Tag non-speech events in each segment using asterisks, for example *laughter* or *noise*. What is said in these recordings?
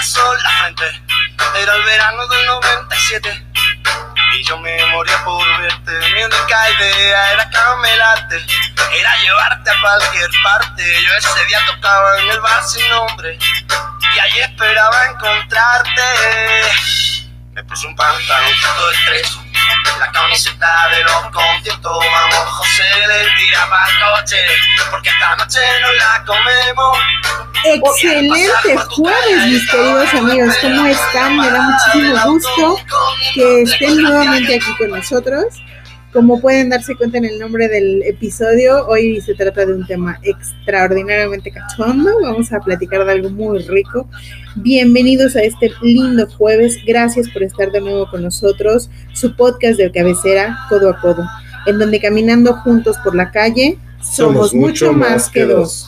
Era el verano del 97 y yo me moría por verte. Mi única idea era camelarte, era llevarte a cualquier parte. Yo ese día tocaba en el bar sin nombre y ahí esperaba encontrarte. Me puse un pantalón todo estrecho, la camiseta de los conciertos. Vamos, José, le tiraba al coche, porque esta noche no la comemos. Excelente jueves, mis queridos amigos. ¿Cómo están? Me da muchísimo gusto que estén nuevamente aquí con nosotros. Como pueden darse cuenta en el nombre del episodio, hoy se trata de un tema extraordinariamente cachondo. Vamos a platicar de algo muy rico. Bienvenidos a este lindo jueves. Gracias por estar de nuevo con nosotros. Su podcast de cabecera, Codo a Codo, en donde caminando juntos por la calle somos, mucho más que dos.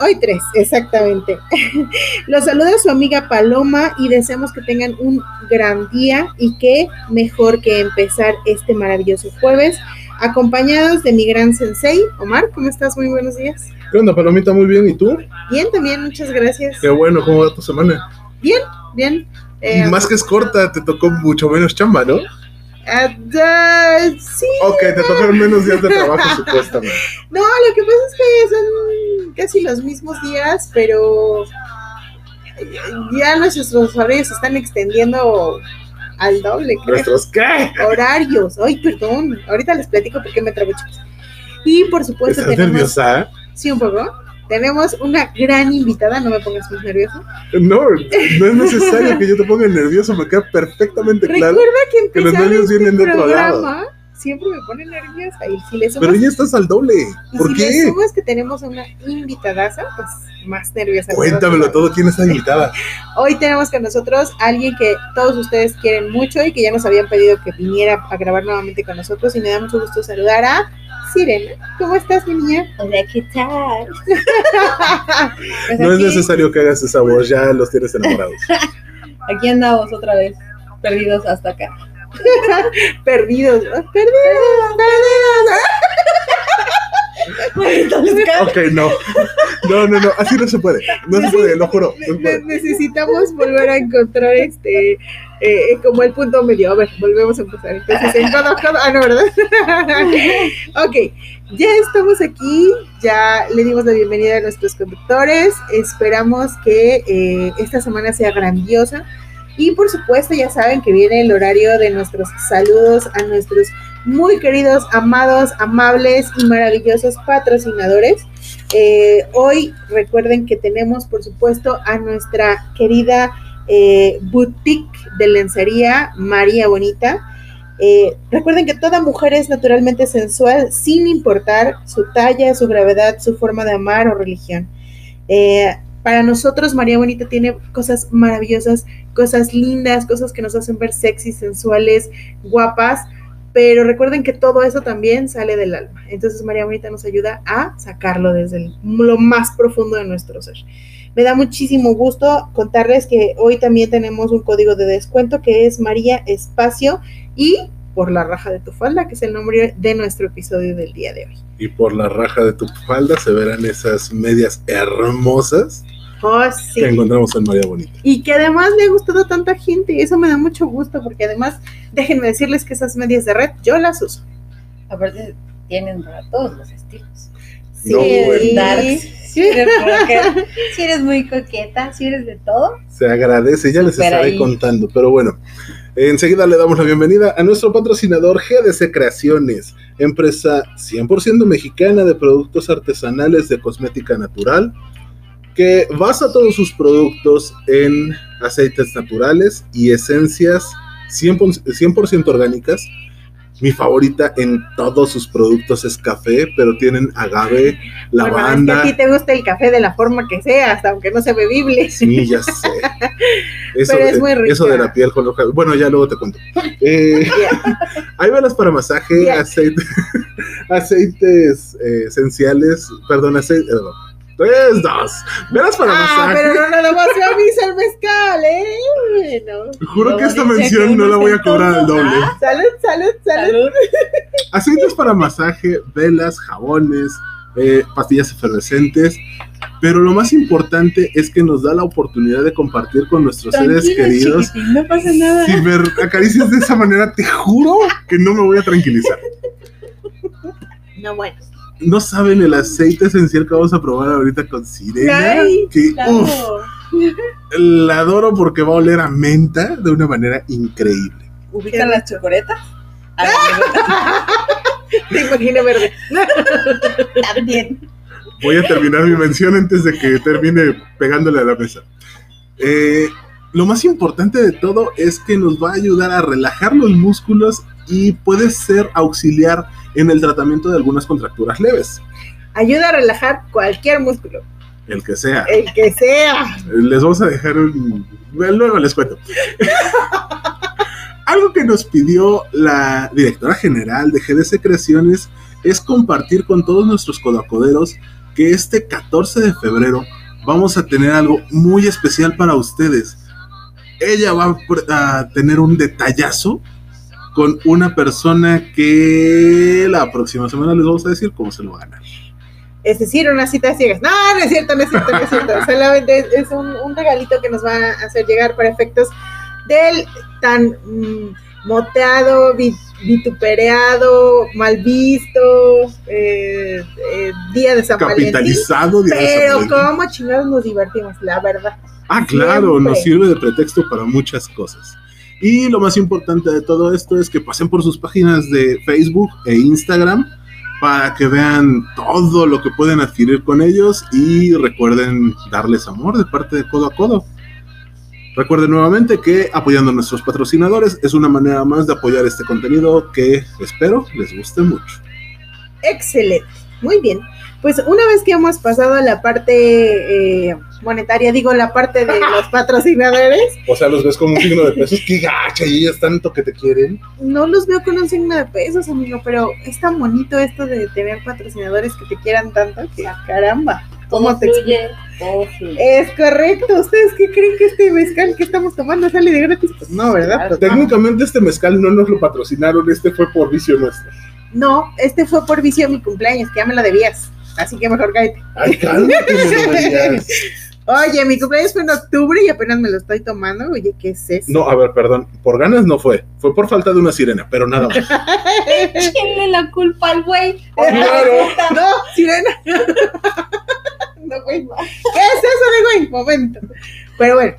Hoy tres, exactamente. *laughs* Los saluda su amiga Paloma y deseamos que tengan un gran día y que mejor que empezar este maravilloso jueves, acompañados de mi gran sensei, Omar. ¿Cómo estás? Muy buenos días. ¿Qué onda, Palomita? Muy bien. ¿Y tú? Bien, también, muchas gracias. Qué bueno. ¿Cómo va tu semana? Bien, bien. Eh, Más que es corta, te tocó mucho menos chamba, ¿no? Uh, sí. Ok, te tocaron menos días de trabajo, *laughs* supuestamente. No, lo que pasa es que son casi los mismos días, pero ya nuestros horarios se están extendiendo al doble. Creo. ¿Nuestros qué? Horarios. Ay, perdón. Ahorita les platico por qué me trabo, chicos. Y por supuesto, ¿Estás tenemos. nerviosa? Sí, un poco. Tenemos una gran invitada, no me pongas muy nervioso. No, no es necesario que yo te ponga nervioso, me queda perfectamente claro. Recuerda que que los nervios este vienen de otro programa siempre me pone nerviosa. Y si le sumas, Pero ya estás al doble. y ¿Por si le qué? sumas que tenemos a una invitadaza, pues más nerviosa. Cuéntamelo todo. ¿Quién está invitada? Hoy tenemos con nosotros a alguien que todos ustedes quieren mucho y que ya nos habían pedido que viniera a grabar nuevamente con nosotros. Y me da mucho gusto saludar a Sirena. ¿Cómo estás, mi niña? Hola, ¿qué tal? Pues *laughs* No es aquí- necesario que hagas esa voz, ya los tienes enamorados. *laughs* Aquí andamos otra vez, perdidos hasta acá. *laughs* Perdidos. ¡Ah, Perdidos, perdidos. Ok, no. No, no, no. Así no se puede. No se puede, lo juro. No se puede. necesitamos volver a encontrar este eh, como el punto medio. A ver, volvemos a empezar. Entonces, en codo, codo. Ah, no, ¿verdad? *laughs* ok, ya estamos aquí. Ya le dimos la bienvenida a nuestros conductores. Esperamos que eh, esta semana sea grandiosa. Y por supuesto, ya saben que viene el horario de nuestros saludos a nuestros muy queridos, amados, amables y maravillosos patrocinadores. Eh, hoy recuerden que tenemos, por supuesto, a nuestra querida eh, boutique de lencería María Bonita. Eh, recuerden que toda mujer es naturalmente sensual sin importar su talla, su gravedad, su forma de amar o religión. Para nosotros María Bonita tiene cosas maravillosas, cosas lindas, cosas que nos hacen ver sexy, sensuales, guapas, pero recuerden que todo eso también sale del alma. Entonces María Bonita nos ayuda a sacarlo desde lo más profundo de nuestro ser. Me da muchísimo gusto contarles que hoy también tenemos un código de descuento que es María Espacio y por la raja de tu falda, que es el nombre de nuestro episodio del día de hoy. Y por la raja de tu falda se verán esas medias hermosas Oh, sí. que encontramos en María Bonita. Y que además le ha gustado a tanta gente y eso me da mucho gusto porque además déjenme decirles que esas medias de red yo las uso. Aparte, tienen para todos los estilos. Sí, No, Si eres bueno. si eres rocker, si eres muy coqueta, si eres de todo. Se agradece, ya les estaré ahí. contando. Pero bueno, enseguida le damos la bienvenida a nuestro patrocinador GDC Creaciones, empresa 100% mexicana de productos artesanales de cosmética natural, que basa todos sus productos en aceites naturales y esencias 100%, 100% orgánicas. Mi favorita en todos sus productos es café, pero tienen agave, Bueno, lavanda. es que a ti te gusta el café de la forma que sea, hasta aunque no sea bebible. Sí, ya sé. *laughs* Eso, Pero es muy rica. eso de la piel con hoja- Bueno, ya luego te cuento. Eh, *laughs* Ya. *laughs* hay velas para masaje, aceite- aceites eh, esenciales, perdón, aceite, eh, tres, dos. Velas para Ah, masaje. pero no nada más se avisa el mezcal, ¿eh? Bueno. Juro que esta dice que mención no la voy a cobrar al doble. ¿ah? Salud, salud, salud. Salud. Aceites para masaje, velas, jabones, eh, pastillas efervescentes, pero lo más importante es que nos da la oportunidad de compartir con nuestros seres queridos. no pasa nada. Si me acaricias de esa manera, te juro que no me voy a tranquilizar. No, bueno. No saben el aceite esencial que vamos a probar ahorita con sirena. Ay, que, Claro. uf, la adoro porque va a oler a menta de una manera increíble. ¿Ubican las chocoretas? A la *laughs* Te imagino verde. *laughs* También. Voy a terminar mi mención antes de que termine pegándole a la mesa. Eh, lo más importante de todo es que nos va a ayudar a relajar los músculos y puede ser auxiliar en el tratamiento de algunas contracturas leves, Ayuda a relajar cualquier músculo, el que sea. el que sea. Les vamos a dejar un... Luego les cuento. *laughs* Algo que nos pidió la directora general de GDC Creaciones es compartir con todos nuestros codacoderos que este 14 de febrero vamos a tener algo muy especial para ustedes. Ella va a tener un detallazo con una persona que la próxima semana les vamos a decir cómo se lo va a ganar. Es decir, una cita ciegas. No, no es cierto, no es cierto, no es cierto. *laughs* Solamente es, es un, un regalito que nos va a hacer llegar para efectos del tan mm, moteado, vi- vituperado, mal visto eh, eh, día de San Valentín. Capitalizado. día de San Pero Valentín. cómo chingados nos divertimos, la verdad. Ah, claro, Siempre. nos sirve de pretexto para muchas cosas. Y lo más importante de todo esto es que pasen por sus páginas de Facebook e Instagram para que vean todo lo que pueden adquirir con ellos y recuerden darles amor de parte de codo a codo. Recuerden nuevamente que apoyando a nuestros patrocinadores es una manera más de apoyar este contenido que espero les guste mucho. Excelente, muy bien. Pues una vez que hemos pasado a la parte eh, monetaria, digo la parte de los patrocinadores, O sea, los ves como un signo de pesos, que gacha y ellas tanto que te quieren. no los veo con un signo de pesos, amigo, pero es tan bonito esto de tener patrocinadores que te quieran tanto que caramba. ¿Cómo Todo te explico? fluye, todo fluye. Es correcto. ¿Ustedes qué creen que este mezcal que estamos tomando sale de gratis? Pues no, ¿verdad? Pues no. Técnicamente este mezcal no nos lo patrocinaron, este fue por vicio nuestro. No, este fue por vicio de mi cumpleaños, que ya me lo debías. Así que mejor cállate. Ay, cálmate, no me digas. *laughs* Oye, mi cumpleaños fue en octubre y apenas me lo estoy tomando. Oye, ¿qué es eso? No, a ver, perdón. Por ganas no fue. Fue por falta de una sirena, pero nada más. *laughs* Échenle la culpa al güey. Claro. No, sirena. *laughs* no, güey. ¿Qué es eso de güey? Momento. Pero bueno,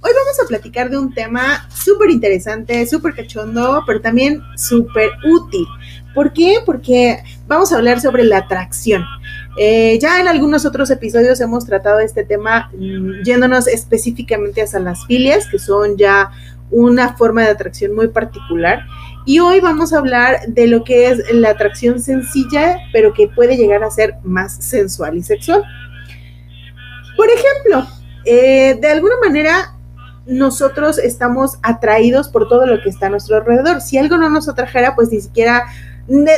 hoy vamos a platicar de un tema súper interesante, súper cachondo, pero también súper útil. ¿Por qué? Porque vamos a hablar sobre la atracción. Eh, ya en algunos otros episodios hemos tratado este tema mm, yéndonos específicamente hacia las filias, que son ya una forma de atracción muy particular. Y hoy vamos a hablar de lo que es la atracción sencilla, pero que puede llegar a ser más sensual y sexual. Por ejemplo, eh, de alguna manera nosotros estamos atraídos por todo lo que está a nuestro alrededor. Si algo no nos atrajera, pues ni siquiera,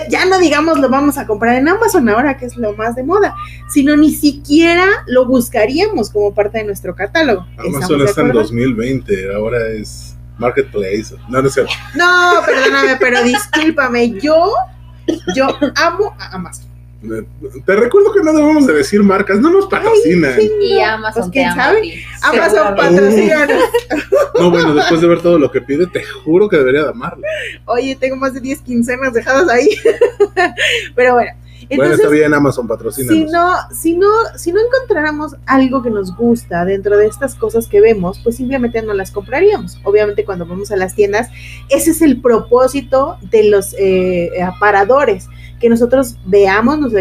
ya no digamos lo vamos a comprar en Amazon ahora, que es lo más de moda, sino ni siquiera lo buscaríamos como parte de nuestro catálogo. Amazon ¿Estamos de está en acuerdo? 2020, ahora es Marketplace. No, no es cierto. No, perdóname, pero discúlpame, yo, yo amo a Amazon. Te recuerdo que no debemos de decir marcas, no nos patrocinan. sí. Y Amazon pues, te ¿quién ama a sabe? Amazon patrocínanos. *laughs* No, bueno, después de ver todo lo que pide, te juro que debería de amarlo. Oye, tengo más de 10 quincenas dejadas ahí. *laughs* Pero bueno, bueno, entonces, está bien, Amazon, si patrocínanos. no, si no, si no encontráramos algo que nos gusta dentro de estas cosas que vemos, pues simplemente no las compraríamos. Obviamente cuando vamos a las tiendas, ese es el propósito de los eh, aparadores, que nosotros veamos, nos,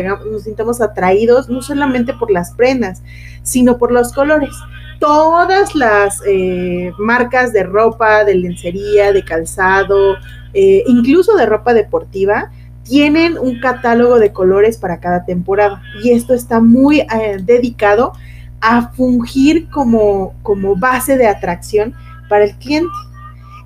sintamos atraídos, no solamente por las prendas, sino por los colores. Todas las eh, marcas de ropa, de lencería, de calzado, eh, incluso de ropa deportiva, tienen un catálogo de colores para cada temporada y esto está muy eh, dedicado a fungir como base de atracción para el cliente.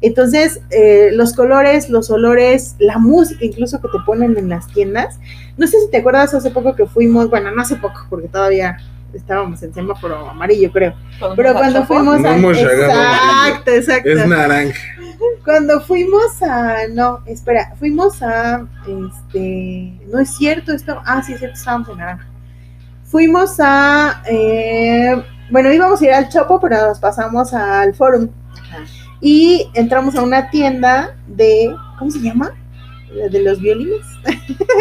Entonces, eh, los colores, los olores, la música incluso que te ponen en las tiendas. No sé si te acuerdas hace poco que fuimos, bueno, no hace poco, porque todavía estábamos en semáforo amarillo, creo. Pero cuando fuimos No a... hemos Exacto, exacto. Es naranja. Cuando fuimos a, no, espera, fuimos a, este, no es cierto esto, ah, sí es cierto, estábamos en naranja. fuimos a, eh, bueno, íbamos a ir al Chopo, pero nos pasamos al Forum Ajá. Y entramos a una tienda de, ¿cómo se llama? La De los violines.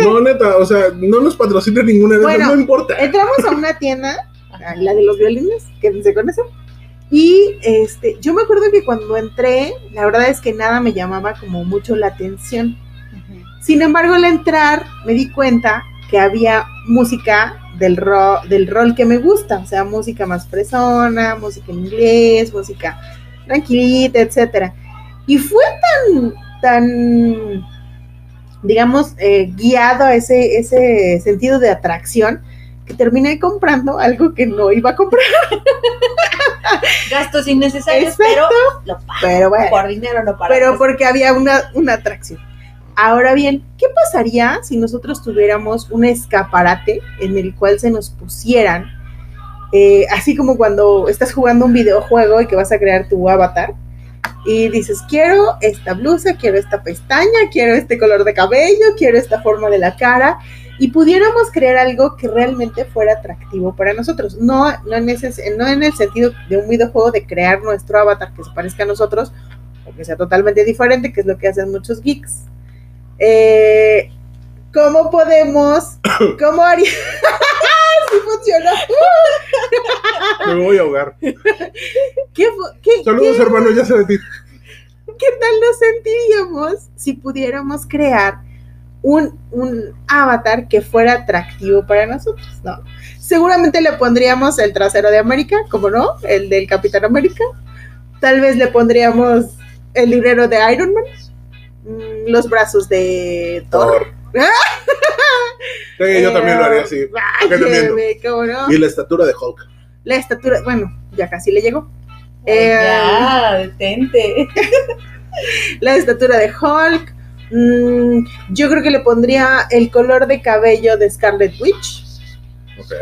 No, neta, o sea, no nos patrocina ninguna de esas, Bueno, no importa. Entramos a una tienda, la de los violines, que se conoce. Y este, yo me acuerdo que cuando entré, la verdad es que nada me llamaba como mucho la atención. Sin embargo, al entrar me di cuenta que había música del, ro del rol que me gusta, o sea, música más fresona, música en inglés, música tranquilita, etcétera. Y fue tan, tan, digamos, eh, guiado a ese, ese sentido de atracción que terminé comprando algo que no iba a comprar, *laughs* Gastos innecesarios, Exacto. pero lo pago. pero bueno. Por dinero no para. pero porque había una, una atracción. Ahora bien, ¿qué pasaría si nosotros tuviéramos un escaparate en el cual se nos pusieran, eh, así como cuando estás jugando un videojuego y que vas a crear tu avatar, y dices, quiero esta blusa, quiero esta pestaña, quiero este color de cabello, quiero esta forma de la cara, y pudiéramos crear algo que realmente fuera atractivo para nosotros. No, no, en, ese, no en el sentido de un videojuego de crear nuestro avatar que se parezca a nosotros, o que sea totalmente diferente, que es lo que hacen muchos geeks. Eh, ¿Cómo podemos, *coughs* cómo haría? *laughs* sí funcionó. Me voy a ahogar. ¿Qué, Saludos, qué- hermano, ya se. ¿qué tal nos sentiríamos si pudiéramos crear un, un avatar que fuera atractivo para nosotros, ¿no? Seguramente le pondríamos el trasero de América, como no, el del Capitán América. Tal vez le pondríamos el dinero de Iron Man, mm, los brazos de Thor. Thor. *laughs* Sí, yo también lo haría así. Ay, ¿Por qué te miento? bebé, ¿cómo no? Y la estatura de Hulk. La estatura, bueno, ya casi le llegó. Ay, Eh, ya, detente. *laughs* la estatura de Hulk. Mm, yo creo que le pondría el color de cabello de Scarlet Witch. Ok.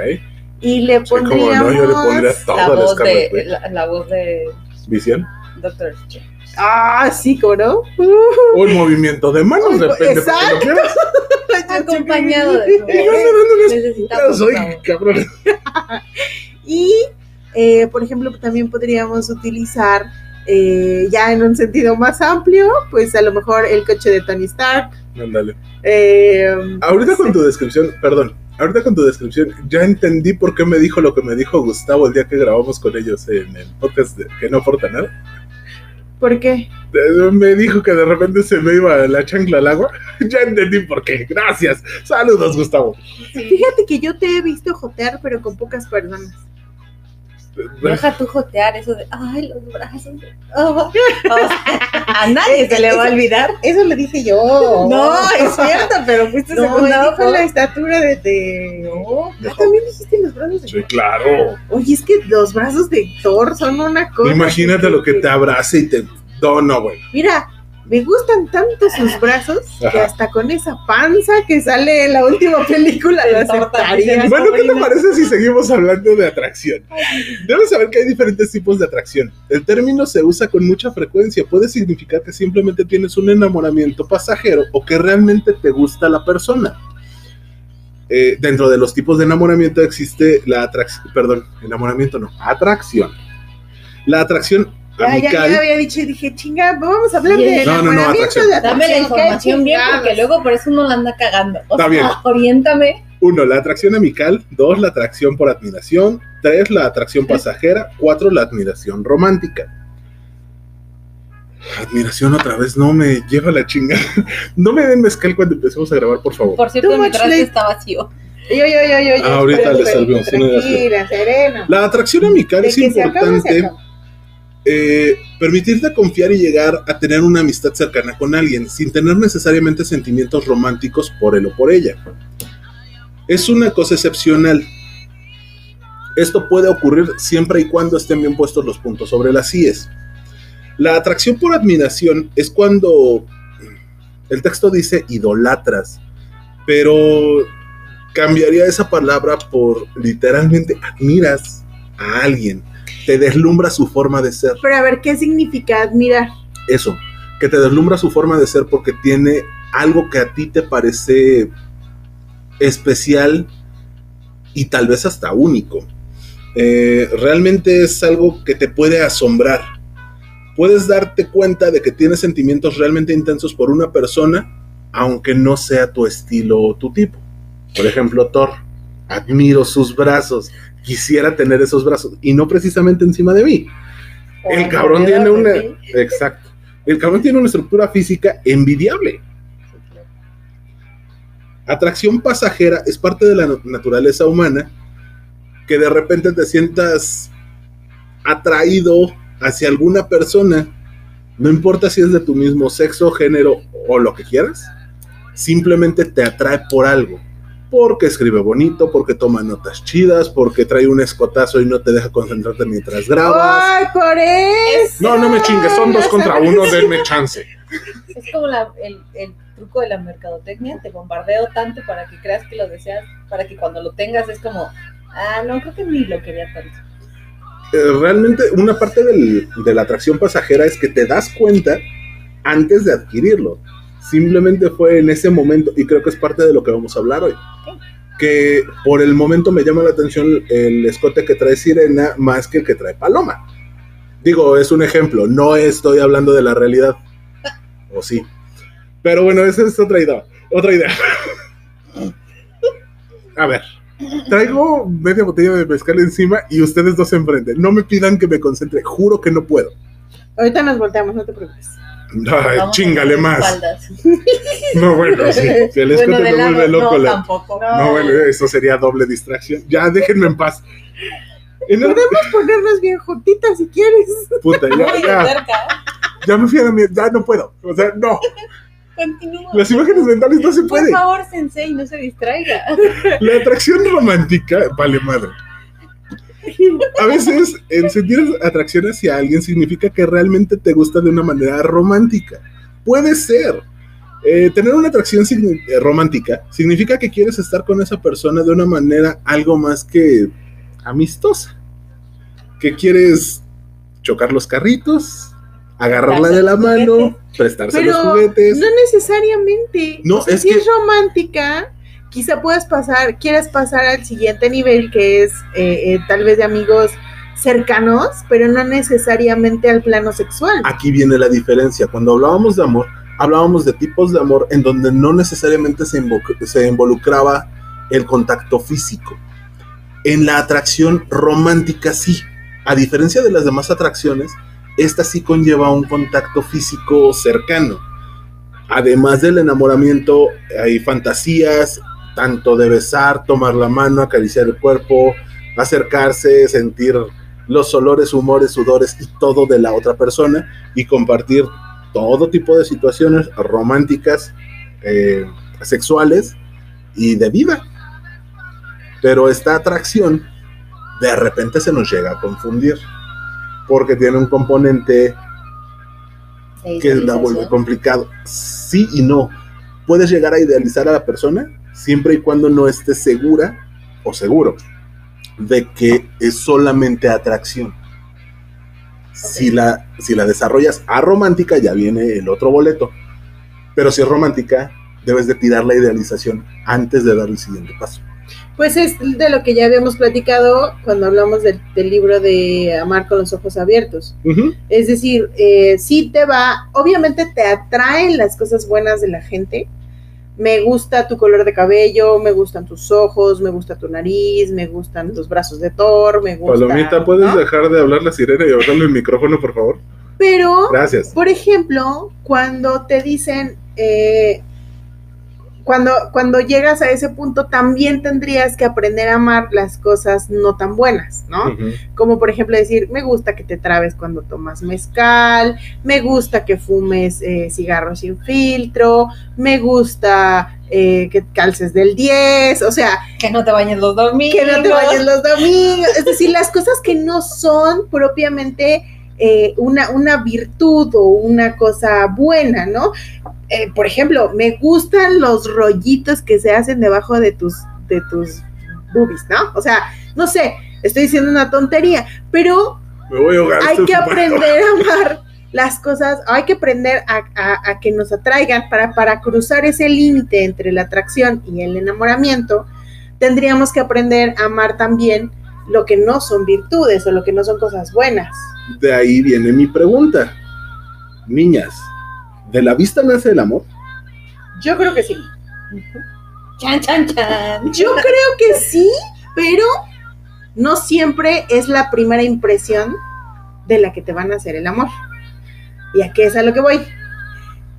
Y le Sí, pondríamos. no, yo le pondría La voz, Scarlet de, Witch. la, la voz de Visión. Doctor Strange. Ah, sí, ¿cómo no? Un movimiento de manos, depende *laughs* de exacto. lo quieras. Acompañado de no, Necesitamos Yo soy cabrón. *laughs* Y, eh, por ejemplo, también podríamos utilizar, eh, ya en un sentido más amplio, pues a lo mejor el coche de Tony Stark. Ándale. eh, Ahorita con tu descripción, perdón, ahorita con tu descripción, ya entendí por qué me dijo lo que me dijo Gustavo el día que grabamos con ellos en el podcast de Que no aporta nada. ¿Por qué? Me dijo que de repente se me iba la chancla al agua. *laughs* Ya entendí por qué. Gracias. Saludos, Gustavo. Fíjate que yo te he visto jotear, pero con pocas personas. Deja tú jotear eso de, ay, los brazos. de- oh". O sea, a nadie se le va a olvidar. Eso le dije yo. No, *laughs* *laughs* es cierto, pero fuiste No, secundado por la estatura de... de... No, Ah, también dijiste los brazos de Sí, claro. Oye, es que los brazos de Thor son una cosa. Imagínate lo que te abrace y te. No, no, bueno. Mira, me gustan tanto sus brazos que hasta con esa panza que sale en la última película lo aceptaría. Bueno, ¿qué te parece si seguimos hablando de atracción? Debes saber que hay diferentes tipos de atracción. El término se usa con mucha frecuencia. Puede significar que simplemente tienes un enamoramiento pasajero o que realmente te gusta la persona. Eh, dentro de los tipos de enamoramiento existe la atracción, perdón, enamoramiento no, atracción. La atracción Ya, ya, ya había dicho y dije, chinga, vamos a hablar Sí. de No, no, no, atracción. de Dame la información bien, porque luego por eso uno la anda cagando. O Está sea, bien. oriéntame. Uno, la atracción amical. Dos, la atracción por admiración. Tres, la atracción pasajera. Cuatro, la admiración romántica. Admiración otra vez, no me lleva la chinga. *laughs* No me den mezcal cuando empecemos a grabar, por favor. Por cierto, mi late. está vacío. Yo, yo, yo, yo, yo. Ah, ahorita le das Tranquila, serena. La atracción amical De es que se acaba, se importante acaba. Eh, permitirte confiar y llegar a tener una amistad cercana con alguien sin tener necesariamente sentimientos románticos por él o por ella. Es una cosa excepcional. Esto puede ocurrir siempre y cuando estén bien puestos los puntos sobre las IES. La atracción por admiración es cuando el texto dice idolatras, pero cambiaría esa palabra por literalmente admiras a alguien, te deslumbra su forma de ser. Pero a ver, ¿qué significa admirar? Eso, que te deslumbra su forma de ser porque tiene algo que a ti te parece especial y tal vez hasta único. Eh, realmente es algo que te puede asombrar. Puedes darte cuenta de que tienes sentimientos realmente intensos por una persona, aunque no sea tu estilo o tu tipo. Por ejemplo, Thor. Admiro sus brazos. Quisiera tener esos brazos. Y no precisamente encima de mí. El cabrón tiene una. Exacto. El cabrón tiene una estructura física envidiable. Atracción pasajera es parte de la naturaleza humana que de repente te sientas atraído hacia alguna persona, no importa si es de tu mismo sexo, género o lo que quieras, simplemente te atrae por algo. Porque escribe bonito, porque toma notas chidas, porque trae un escotazo y no te deja concentrarte mientras grabas. ¡Ay, por eso! No, no me chingues, son dos contra uno, *laughs* denme chance. Es como la- el, el truco de la mercadotecnia, te bombardeo tanto para que creas que lo deseas, para que cuando lo tengas es como, ah, no, creo que ni lo quería tanto. Eh, realmente una parte del- de la atracción pasajera es que te das cuenta antes de adquirirlo. Simplemente fue en ese momento, y creo que es parte de lo que vamos a hablar hoy. Que por el momento me llama la atención el escote que trae Sirena más que el que trae Paloma. Digo, es un ejemplo, no estoy hablando de la realidad. O sí. Pero bueno, esa es otra idea. Otra idea. *laughs* A ver, traigo media botella de mezcal encima y ustedes dos enfrente. No me pidan que me concentre, juro que no puedo. Ahorita nos volteamos, no te preocupes. *laughs* Ay, chingale más. *laughs* No, bueno, sí. Si el escote Bueno, de me lado, vuelve loco. no, la- tampoco. No, bueno, eso sería doble distracción. Ya, déjenme en paz. En el- Podemos ponernos bien juntitas si quieres. Puta, ya, Muy ya, cerca. ya me fui a la mierda, ya no puedo. O sea, no. Continúa. Las imágenes mentales no se Por pueden. favor, sensei, no se distraiga. La atracción romántica vale madre. *laughs* A veces el sentir atracción hacia alguien significa que realmente te gusta de una manera romántica. Puede ser. Eh, tener una atracción signi- eh, romántica significa que quieres estar con esa persona de una manera algo más que amistosa. Que quieres chocar los carritos, agarrarla de la mano, prestarse los juguetes. no necesariamente. No, O sea, es si que- es romántica, quizá puedas pasar, quieras pasar al siguiente nivel, que es eh, eh, tal vez de amigos cercanos, pero no necesariamente al plano sexual. Aquí viene la diferencia. Cuando hablábamos de amor, hablábamos de tipos de amor en donde no necesariamente se, invo- se involucraba el contacto físico. En la atracción romántica sí. A diferencia de las demás atracciones, esta sí conlleva un contacto físico cercano. Además del enamoramiento, hay fantasías, tanto de besar, tomar la mano, acariciar el cuerpo, acercarse, sentir los olores, humores, sudores y todo de la otra persona y compartir todo tipo de situaciones románticas, eh, sexuales y de vida. Pero esta atracción de repente se nos llega a confundir porque tiene un componente que la vuelve complicado. Sí y no. Puedes llegar a idealizar a la persona siempre y cuando no estés segura o seguro de que es solamente atracción. Si, la, si la desarrollas a romántica, ya viene el otro boleto. Pero si es romántica, debes de tirar la idealización antes de dar el siguiente paso. Pues es de lo que ya habíamos platicado cuando hablamos del, del libro de Amar con los ojos abiertos. Es decir, eh, sí te va, obviamente te atraen las cosas buenas de la gente. Me gusta tu color de cabello, me gustan tus ojos, me gusta tu nariz, me gustan tus brazos de Thor, me gusta. Palomita, ¿puedes ¿no? dejar de hablar la sirena y hablarle el micrófono, por favor? Pero, Gracias. por ejemplo, cuando te dicen, eh, cuando, cuando llegas a ese punto, también tendrías que aprender a amar las cosas no tan buenas, ¿no? Como por ejemplo decir, me gusta que te trabes cuando tomas mezcal, me gusta que fumes eh, cigarros sin filtro, me gusta eh, que calces del 10, o sea, Que no te bañes los domingos. que no te vayas los domingos, es decir, las cosas que no son propiamente eh, una, una virtud o una cosa buena, ¿no? Eh, por ejemplo, me gustan los rollitos que se hacen debajo de tus, de tus boobies, ¿no? O sea, no sé, estoy diciendo una tontería, pero Me voy a ahogar. hay que aprender a *laughs* amar las cosas, hay que aprender a, a- a que nos atraigan para, para cruzar ese límite entre la atracción y el enamoramiento. tendríamos que aprender a amar también lo que no son virtudes o lo que no son cosas buenas. De ahí viene mi pregunta. Niñas, ¿de la vista nace el amor? Yo creo que sí. Chan, chan, chan. Yo creo que sí, pero no siempre es la primera impresión de la que te van a hacer el amor. ¿Y a qué es a lo que voy?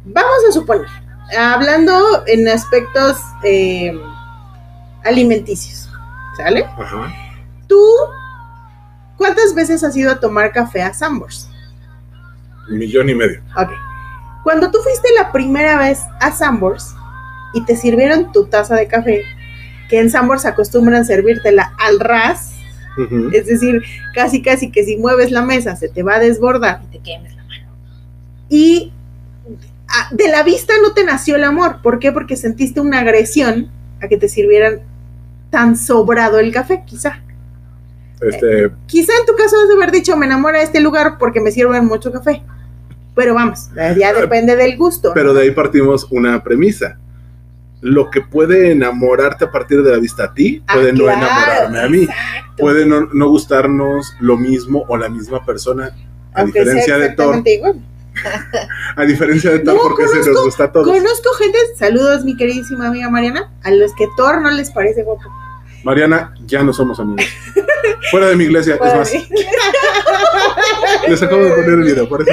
Vamos a suponer, hablando en aspectos eh, alimenticios, ¿sale? Ajá. Tú, ¿cuántas veces has ido a tomar café a Sambors? Un millón y medio. Ok. Cuando tú fuiste la primera vez a Sambors y te sirvieron tu taza de café, que en Sambors acostumbran servírtela al ras, es decir, casi casi que si mueves la mesa se te va a desbordar Y te quemes la mano. y ah, de la vista no te nació el amor. ¿Por qué? Porque sentiste una agresión a que te sirvieran tan sobrado el café, quizá. Este, Quizá en tu caso has de haber dicho, me enamora de este lugar porque me sirven mucho café. Pero vamos, ya depende del gusto. pero de ahí partimos una premisa. Lo que puede enamorarte a partir de la vista a ti, Ah, puede no claro, enamorarme a mí. exacto. Puede no, no gustarnos lo mismo o la misma persona, a Aunque diferencia de Thor. *laughs* A diferencia de Thor, No, porque se nos gusta a todos. Conozco gente, saludos mi queridísima amiga Mariana, a los que Thor no les parece guapo. Mariana, ya no somos amigos. Fuera de mi iglesia, es más, les acabo de poner el video, por eso.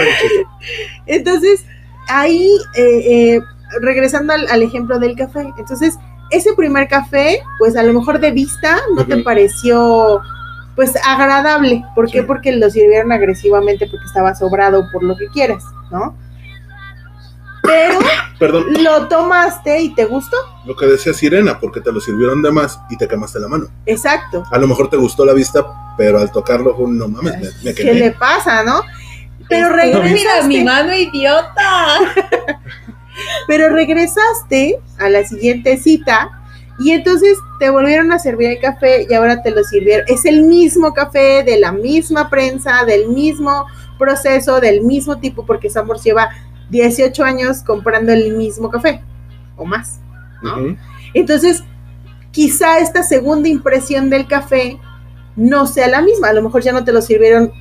Entonces, ahí, eh, eh, regresando al, al ejemplo del café, entonces, ese primer café, pues a lo mejor de vista no te pareció, pues agradable. ¿Por qué? Sí. Porque lo sirvieron agresivamente porque estaba sobrado por lo que quieras, ¿no? Pero *laughs* Perdón, lo tomaste y te gustó. lo que decía Sirena, porque te lo sirvieron de más y te quemaste la mano. Exacto. A lo mejor te gustó la vista, pero al tocarlo fue un no mames, me, me ¿Qué le pasa, no? Pero Este, Mira regresaste. mi mano idiota. *laughs* Pero regresaste a la siguiente cita y entonces te volvieron a servir el café y ahora te lo sirvieron. Es el mismo café, de la misma prensa, del mismo proceso, del mismo tipo, porque Sambors lleva 18 años comprando el mismo café o más. ¿no? Entonces, quizá esta segunda impresión del café no sea la misma. A lo mejor ya no te lo sirvieron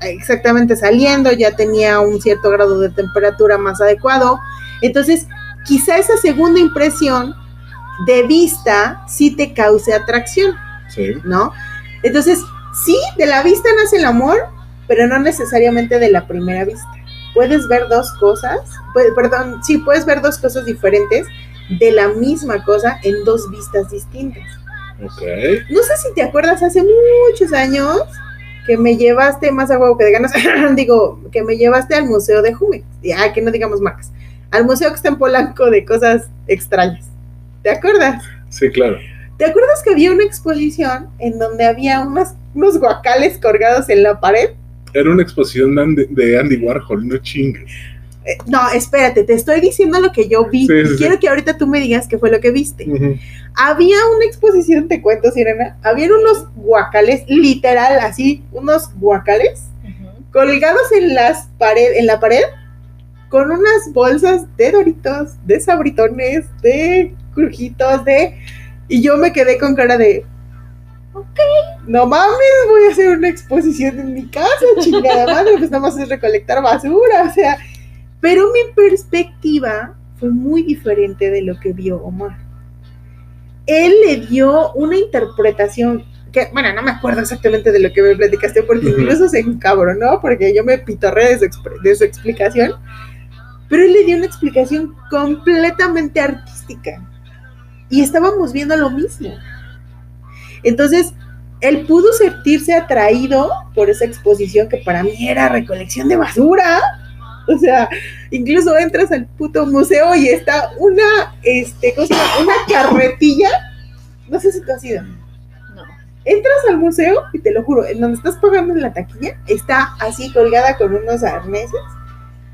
exactamente saliendo, ya tenía un cierto grado de temperatura más adecuado. Entonces, quizá esa segunda impresión de vista sí te cause atracción, Sí. ¿no? Entonces, sí, de la vista nace el amor, pero no necesariamente de la primera vista. Puedes ver dos cosas, perdón, sí, puedes ver dos cosas diferentes de la misma cosa en dos vistas distintas. Ok. No sé si te acuerdas hace muchos años que me llevaste más a huevo que de ganas, *clears throat* digo, que me llevaste al Museo de Jumex, ya que no digamos marcas, al museo que está en Polanco de cosas extrañas. ¿Te acuerdas? Sí, claro. ¿Te acuerdas que había una exposición en donde había unas, unos guacales colgados en la pared? Era una exposición de Andy, de Andy Warhol, no chingues. Eh, no, espérate, te estoy diciendo lo que yo vi. Sí, y sí, quiero sí. que ahorita tú me digas qué fue lo que viste. Había una exposición, te cuento, Sirena. Habían unos guacales, literal, así, unos guacales colgados en las pared, en la pared, con unas bolsas de doritos, de sabritones, de crujitos, de. Y yo me quedé con cara de. Ok, no mames, voy a hacer una exposición en mi casa, *laughs* chingada madre, pues nada más es recolectar basura, o sea. Pero mi perspectiva fue muy diferente de lo que vio Omar. Él le dio una interpretación que, bueno, no me acuerdo exactamente de lo que me platicaste, porque incluso se encabronó, porque yo me pitorré de su, de su explicación, pero él le dio una explicación completamente artística. Y estábamos viendo lo mismo. Entonces, él pudo sentirse atraído por esa exposición que para mí era recolección de basura. *laughs* O sea, incluso entras al puto museo y está una, este, ¿cómo se llama? Una carretilla. No sé si tú has ido. No. Entras al museo y te lo juro, en donde estás pagando en la taquilla, está así colgada con unos arneses,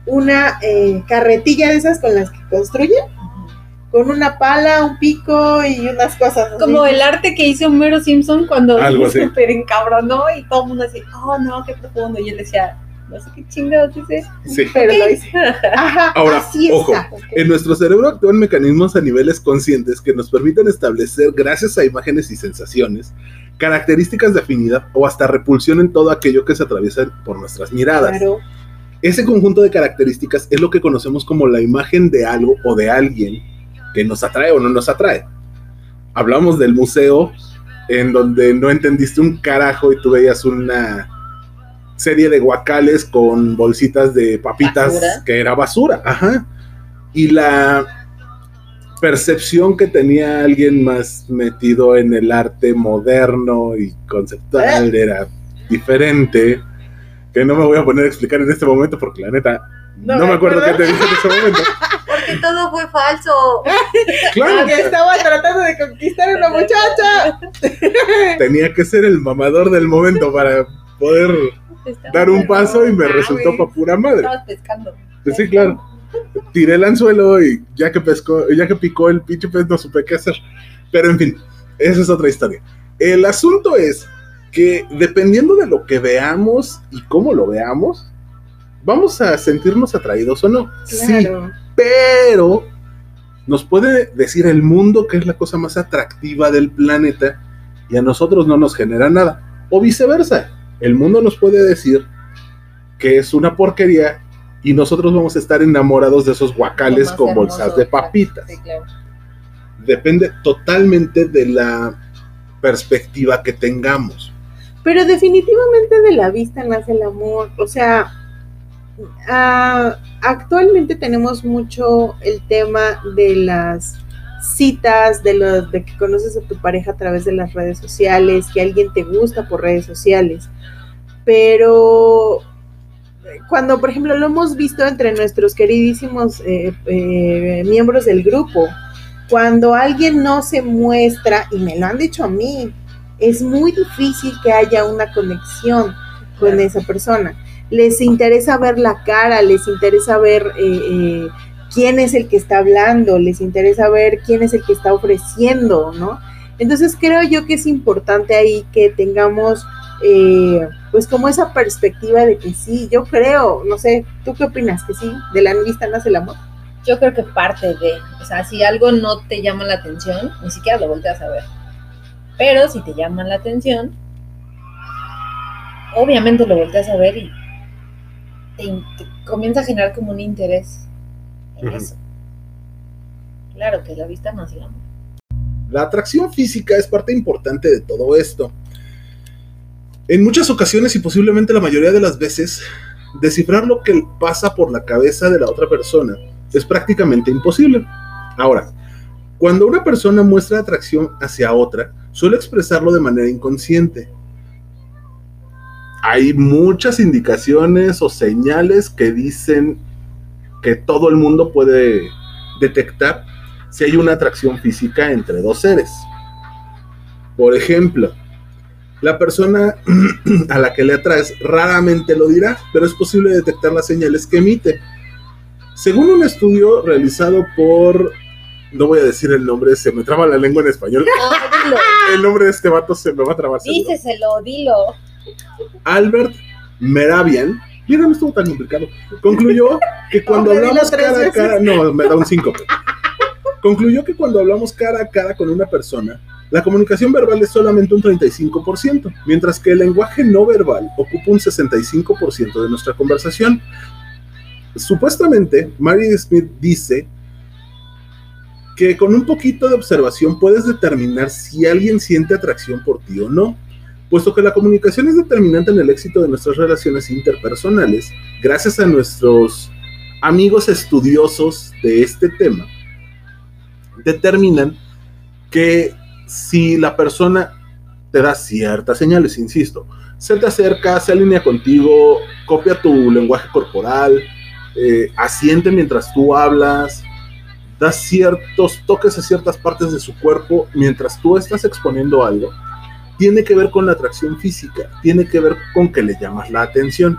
una eh, carretilla de esas con las que construyen, con una pala, un pico y unas cosas. así. Como el arte que hizo Homero Simpson cuando Algo se super encabronó y todo el mundo así, oh no, qué profundo. Y él decía, No sé qué chingados dice. Sí. Pero lo hice. *laughs* Ajá, Ahora, así ojo. está. En nuestro cerebro actúan mecanismos a niveles conscientes que nos permiten establecer, gracias a imágenes y sensaciones, características de afinidad o hasta repulsión en todo aquello que se atraviesa por nuestras miradas. Claro. Ese conjunto de características es lo que conocemos como la imagen de algo o de alguien que nos atrae o no nos atrae. Hablamos del museo en donde no entendiste un carajo y tú veías una serie de guacales con bolsitas de papitas Basura. que era basura, ajá. Y la percepción que tenía alguien más metido en el arte moderno y conceptual era diferente, que no me voy a poner a explicar en este momento porque la neta no, No me me acuerdo qué acuerdo. te dije en ese momento. *laughs* Porque todo fue falso. *laughs* Claro, Que estaba tratando de conquistar a una muchacha. tenía que ser el mamador del momento para poder Estaba- dar un paso y me mames. resultó pa' pura madre. Estabas pescando. Sí, claro. Tiré el anzuelo y ya que pescó, ya que picó el pinche pez no supe qué hacer. Pero en fin, esa es otra historia. El asunto es que dependiendo de lo que veamos y cómo lo veamos, vamos a sentirnos atraídos o no. Sí, Claro. Pero nos puede decir el mundo que es la cosa más atractiva del planeta y a nosotros no nos genera nada. O viceversa, el mundo nos puede decir que es una porquería y nosotros vamos a estar enamorados de esos guacales con hermoso, bolsas de papitas. Sí, claro. Depende totalmente de la perspectiva que tengamos. Pero definitivamente de la vista nace el amor. O sea, ah, actualmente tenemos mucho el tema de las citas, de, lo, de que conoces a tu pareja a través de las redes sociales, que alguien te gusta por redes sociales. Pero cuando, por ejemplo, lo hemos visto entre nuestros queridísimos eh, eh, miembros del grupo, cuando alguien no se muestra, y me lo han dicho a mí, es muy difícil que haya una conexión con esa persona. Les interesa ver la cara, les interesa ver eh, eh, quién es el que está hablando, les interesa ver quién es el que está ofreciendo, ¿no? Entonces creo yo que es importante ahí que tengamos eh, pues como esa perspectiva de que sí, yo creo, no sé, ¿tú qué opinas? Que sí, de la vista nace el amor. Yo creo que parte de, o sea, si algo no te llama la atención, ni siquiera lo volteas a ver. Pero si te llama la atención, obviamente lo volteas a ver y te, comienza a generar como un interés en eso. Claro que la vista no hace el amor. La atracción física es parte importante de todo esto. En muchas ocasiones y posiblemente la mayoría de las veces, descifrar lo que pasa por la cabeza de la otra persona es prácticamente imposible. Ahora, cuando una persona muestra atracción hacia otra, suele expresarlo de manera inconsciente. Hay muchas indicaciones o señales que dicen que todo el mundo puede detectar si hay una atracción física entre dos seres. Por ejemplo, la persona *clears throat* a la que le atraes raramente lo dirá, pero es posible detectar las señales que emite. Según un estudio realizado por, no voy a decir el nombre, se me traba la lengua en español. No, dilo, *laughs* El nombre de este vato se me va a trabar. díceselo, dilo. Albert Meravian, mira, no estuvo tan complicado, concluyó que *laughs* cuando hablamos cara a cara, no, me da un 5. Concluyó que cuando hablamos cara a cara con una persona, la comunicación verbal es solamente un 35%, mientras que el lenguaje no verbal ocupa un 65% de nuestra conversación. Supuestamente, Mary Smith dice que con un poquito de observación puedes determinar si alguien siente atracción por ti o no. Puesto que la comunicación es determinante en el éxito de nuestras relaciones interpersonales, gracias a nuestros amigos estudiosos de este tema, determinan que si la persona te da ciertas señales, insisto, se te acerca, se alinea contigo, copia tu lenguaje corporal, eh, asiente mientras tú hablas, da ciertos toques a ciertas partes de su cuerpo mientras tú estás exponiendo algo, tiene que ver con la atracción física, tiene que ver con que le llamas la atención.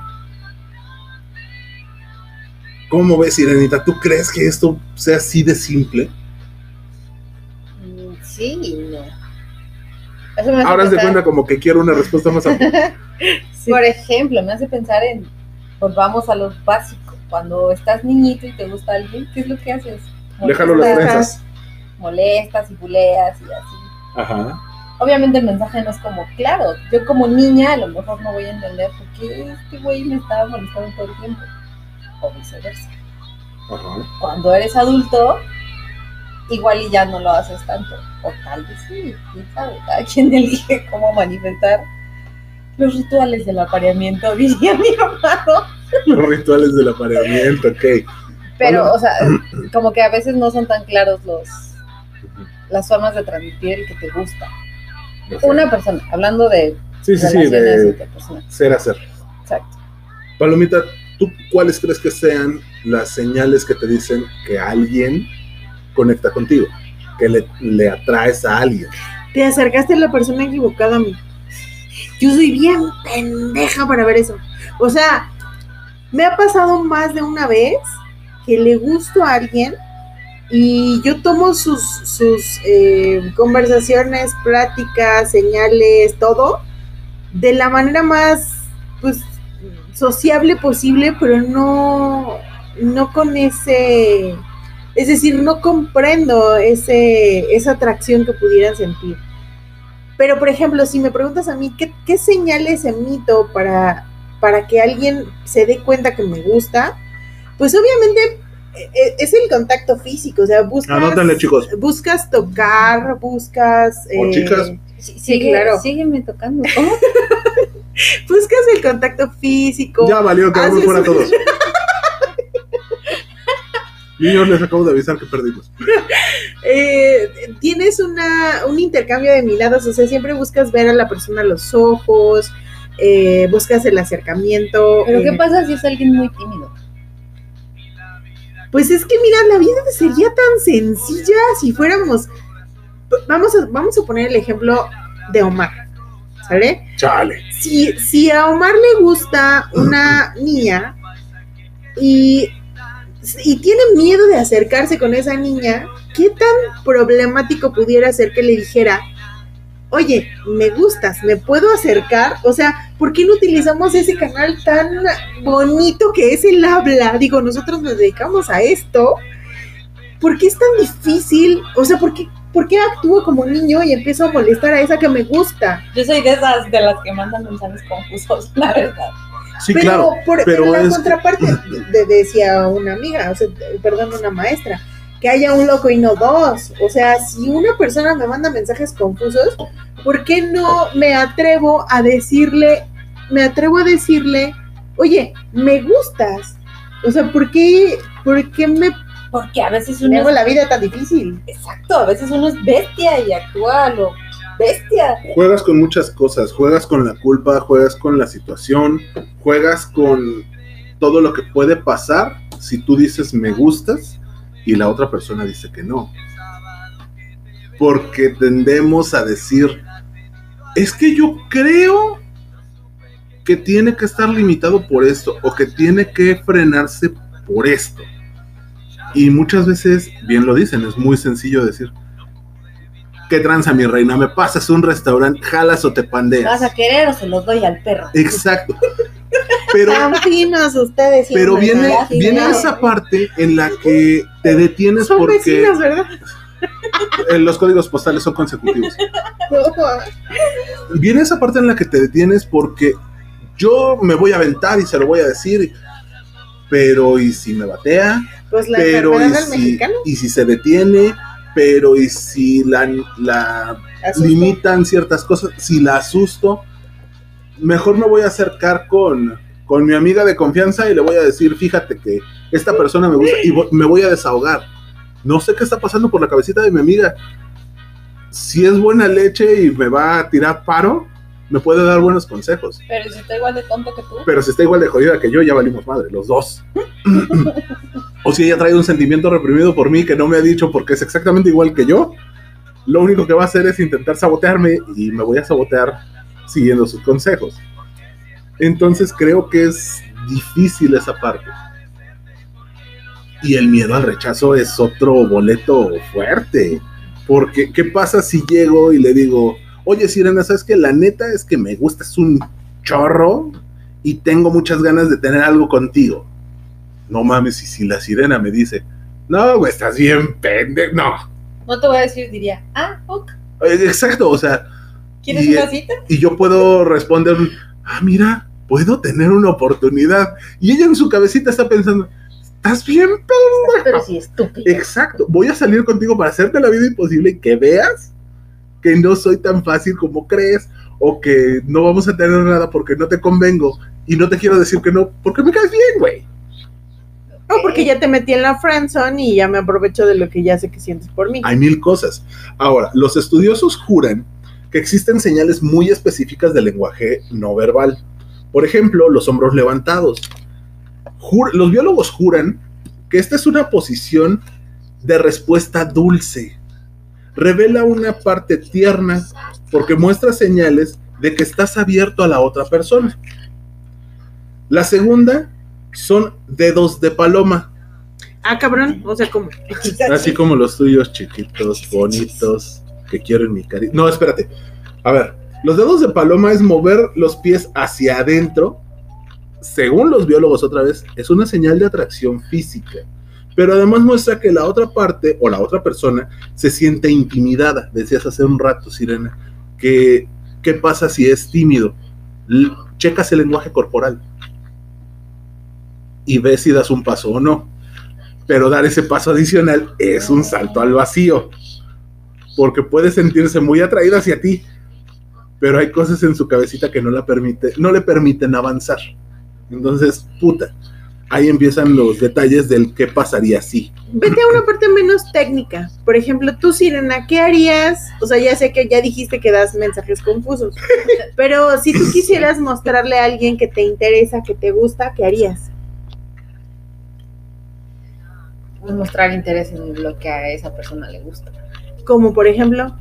¿Cómo ves, Sirenita? ¿Tú crees que esto sea así de simple? Mm, Sí y no. Ahora pensar- cuenta como que quiero una respuesta más amplia. *laughs* Sí. Por ejemplo, me hace pensar en volvamos a lo básico. Cuando estás niñito y te gusta alguien, ¿qué es lo que haces? Déjalo las trenzas. Molestas y buleas y así. Ajá. Obviamente el mensaje no es como, claro, yo como niña a lo mejor no voy a entender por qué este güey me estaba molestando todo el tiempo. O viceversa. Cuando eres adulto, igual y ya no lo haces tanto. O tal vez sí, quién sabe. Cada quien elige cómo manifestar los rituales del apareamiento, *laughs* diría mi hermano. Los rituales del apareamiento, ok. Pero, Hola. o sea, como que a veces no son tan claros los las formas de transmitir el que te gusta. Una persona, hablando de Sí, sí, sí, de ser a ser. Exacto. Palomita, ¿tú cuáles crees que sean las señales que te dicen que alguien conecta contigo? Que le, le atraes a alguien. Te acercaste a la persona equivocada, mi. Yo soy bien pendeja para ver eso. O sea, me ha pasado más de una vez que le gusto a alguien y yo tomo sus, sus eh, conversaciones, pláticas, señales, todo, de la manera más, pues, sociable posible, pero no, no con ese, es decir, no comprendo ese, esa atracción que pudieran sentir. Pero, por ejemplo, si me preguntas a mí, ¿qué, qué señales emito para, para que alguien se dé cuenta que me gusta? Pues obviamente es el contacto físico, o sea, buscas, Anótenle, chicos. buscas tocar, buscas... O eh, chicas. Sí, Sí, claro. Sígueme tocando. ¿Cómo? *laughs* Buscas el contacto físico. Ya valió, que vamos haces- fuera todos. *laughs* Niños, les acabo de avisar que perdimos. eh, tienes una, un intercambio de miradas, o sea, siempre buscas ver a la persona a los ojos, eh, buscas el acercamiento. Pero ¿qué eh, pasa si es alguien muy tímido? Pues es que mira, la vida sería tan sencilla si fuéramos. Vamos a, vamos a poner el ejemplo de Omar, ¿sale? Chale. Si, si a Omar le gusta una niña y, y tiene miedo de acercarse con esa niña, ¿qué tan problemático pudiera ser que le dijera, oye, me gustas, me puedo acercar? O sea, ¿por qué no utilizamos ese canal tan bonito que es el habla? Digo, nosotros nos dedicamos a esto. ¿Por qué es tan difícil? O sea, ¿por qué, por qué actúo como niño y empiezo a molestar a esa que me gusta? Yo soy de esas de las que mandan mensajes confusos, la verdad. Sí, pero, claro. por, pero pero la es contraparte, *laughs* de- decía una amiga, o sea, perdón, una maestra, que haya un loco y no dos. O sea, si una persona me manda mensajes confusos, ¿por qué no me atrevo a decirle, me atrevo a decirle, oye, me gustas? O sea, ¿por qué, por qué me, Porque a veces me uno hago es, la vida tan difícil? exacto, a veces uno es bestia y actúa lo bestia. Juegas con muchas cosas, juegas con la culpa, juegas con la situación, juegas con todo lo que puede pasar si tú dices me gustas y la otra persona dice que no. Porque tendemos a decir, es que yo creo que tiene que estar limitado por esto o que tiene que frenarse por esto. Y muchas veces, bien lo dicen, es muy sencillo decir, ¿qué tranza mi reina? Me pasas a un restaurante, jalas o te pandeas. ¿Vas a querer o se los doy al perro? Exacto. *laughs* Pero, Tan finos ustedes. pero viene, viene esa parte en la que te detienes Son porque vecinos, ¿verdad? eh, los códigos postales son consecutivos. *laughs* Viene esa parte en la que te detienes porque yo me voy a aventar y se lo voy a decir, pero ¿y si me batea? Pues la Pero ¿y si, mexicano. y si se detiene? Pero ¿y si la, la limitan ciertas cosas, si la asusto, mejor me voy a acercar con, con mi amiga de confianza y le voy a decir, fíjate que esta persona me gusta y me voy a desahogar. No sé qué está pasando por la cabecita de mi amiga. Si es buena leche y me va a tirar paro, me puede dar buenos consejos. Pero si está igual de tonto que tú. Pero si está igual de jodida que yo, ya valimos madre, los dos. *laughs* o si ella trae un sentimiento reprimido por mí que no me ha dicho porque es exactamente igual que yo, lo único que va a hacer es intentar sabotearme y me voy a sabotear siguiendo sus consejos. Entonces creo que es difícil esa parte. Y el miedo al rechazo es otro boleto fuerte. Porque, ¿qué pasa si llego y le digo, oye, Sirena, ¿sabes que La neta es que me gustas un chorro y tengo muchas ganas de tener algo contigo. No mames, y si la sirena me dice, no, güey, estás bien pendejo. No. No te voy a decir, diría, ah, ok, Eh, Exacto, o sea, ¿quieres Y- una cita? y yo puedo responder, ah, mira, puedo tener una oportunidad. Y ella en su cabecita está pensando, estás bien pendejo. Pero sí, estúpido. Exacto, voy a salir contigo para hacerte la vida imposible y que veas que no soy tan fácil como crees o que no vamos a tener nada porque no te convengo y no te quiero decir que no porque me caes bien, güey. O porque ya te metí en la friendzone y ya me aprovecho de lo que ya sé que sientes por mí. Hay mil cosas. Ahora, los estudiosos juran que existen señales muy específicas del lenguaje no verbal. Por ejemplo, los hombros levantados. Jur- los biólogos juran que esta es una posición de respuesta dulce. Revela una parte tierna porque muestra señales de que estás abierto a la otra persona. La segunda son dedos de paloma. Ah, cabrón, o sea, como. Así como los tuyos chiquitos, bonitos, que quieren mi cariño. No, espérate. A ver, los dedos de paloma es mover los pies hacia adentro. Según los biólogos otra vez, es una señal de atracción física. Pero además muestra que la otra parte o la otra persona se siente intimidada. Decías hace un rato, Sirena, que qué pasa si es tímido. Checas el lenguaje corporal y ves si das un paso o no pero dar ese paso adicional es un salto al vacío, porque puede sentirse muy atraído hacia ti, pero hay cosas en su cabecita que no, la permite, no le permiten avanzar. Entonces, puta, ahí empiezan los detalles del qué pasaría si. Vete a una parte menos técnica. Por ejemplo, tú, Sirena, ¿qué harías? O sea, ya sé que ya dijiste que das mensajes confusos, *laughs* pero si tú quisieras mostrarle a alguien que te interesa, que te gusta, ¿qué harías? Pues mostrar interés en lo que a esa persona le gusta. Como por ejemplo,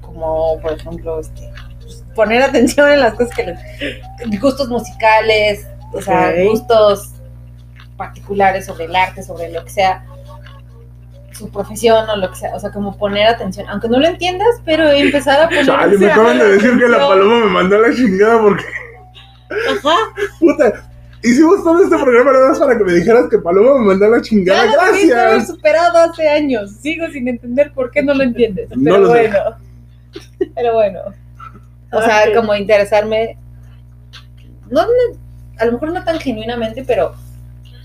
Como, por ejemplo, este, pues, poner atención en las cosas que le... Gustos musicales, o sea, gustos particulares sobre el arte, sobre lo que sea, su profesión o lo que sea. O sea, como poner atención, aunque no lo entiendas, pero empezar a poner Chale, me acaban de decir que la paloma me mandó a la chingada porque, Ajá, puta, hicimos todo este programa nada más para que me dijeras que Paloma me mandó a la chingada. ya lo debiste haber Gracias. superado hace años. Sigo sin entender por qué no lo entiendes. No Pero lo sé. bueno. Pero bueno. O sea, Ok. como interesarme. No, no- a lo mejor no tan genuinamente, pero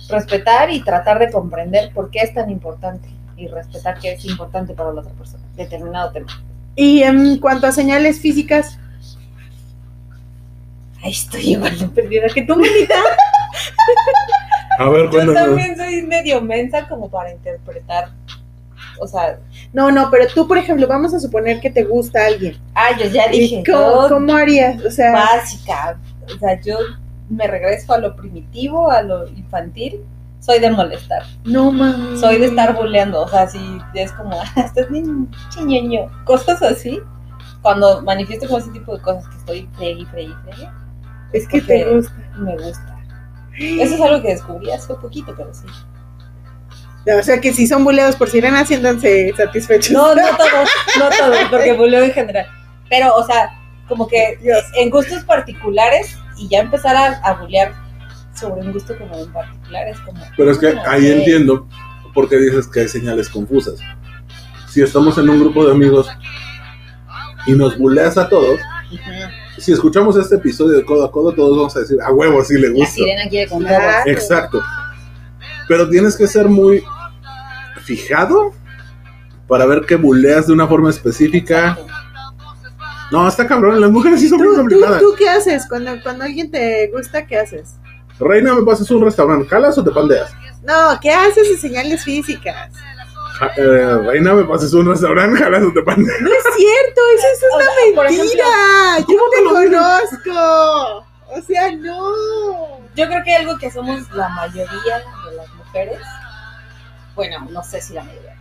respetar y tratar de comprender por qué es tan importante. Y respetar que es importante para la otra persona. Determinado tema. y en cuanto a señales físicas, Ay, estoy igual de perdida que tú, manita. *laughs* A ver, Yo cuéntanos. también soy medio mensa como para interpretar. O sea, no, no, pero tú, por ejemplo, vamos a suponer que te gusta alguien. ah, yo ya ¿Y dije. ¿Cómo, yo cómo harías? O sea, básica. O sea, yo me regreso a lo primitivo, a lo infantil. Soy de molestar. no mames. Soy de estar buleando. O sea, si es como, *laughs* "Ah, estás bien chiñeño. Cosas así. Cuando manifiesto como ese tipo de cosas que estoy fregui, fregui, fregui, Es que te gusta. me gusta. Eso es algo que descubrí hace poquito, pero sí. O sea, que si son buleados por sirena, siéntanse satisfechos. No, no *laughs* todos, no todos, porque buleo en general. Pero, o sea, como que Dios. en gustos particulares y ya empezar a, a bulear sobre un gusto como en particular es como... Pero es que ah, ahí entiendo por qué dices que hay señales confusas. Si estamos en un grupo de amigos y nos buleas a todos, si escuchamos este episodio de codo a codo, todos vamos a decir, a huevo, sí le La gusta. sirena quiere con Claro. todos. Exacto. Pero tienes que ser muy fijado para ver que buleas de una forma específica. No, está cabrón, las mujeres sí son muy ¿Tú, tú, complicadas. tú qué haces? Cuando, cuando alguien te gusta, ¿qué haces? Reina, ¿me pasas un restaurante? ¿Jalas o te pandeas? No, ¿qué haces en señales físicas? Ja- eh, Reina, ¿me pasas un restaurante? ¿Jalas o te pandeas? No es cierto, eso es *laughs* O sea, por ejemplo, mentira. Yo ¿Cómo te conozco. O sea, no. yo creo que algo que somos la mayoría de las mujeres, bueno, no sé si la mayoría,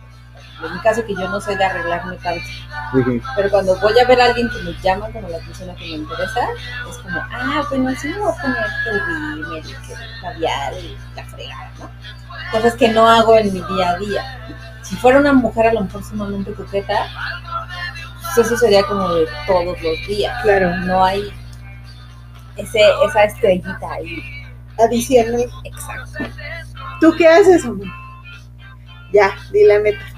pero en mi caso que yo no soy de arreglarme tanto, Ujú. pero cuando voy a ver a alguien que me llama como la persona que me interesa, es como, ah, bueno, así me voy a poner el rímel, el labial, y la fregada, ¿no? Cosas que no hago en mi día a día. Si fuera una mujer a lo mejor sumamente coqueta, pues eso sería como de todos los días. Claro. No hay ese, esa estrellita ahí. Adicional. Exacto. ¿Tú qué haces, amor? Ya, di la neta.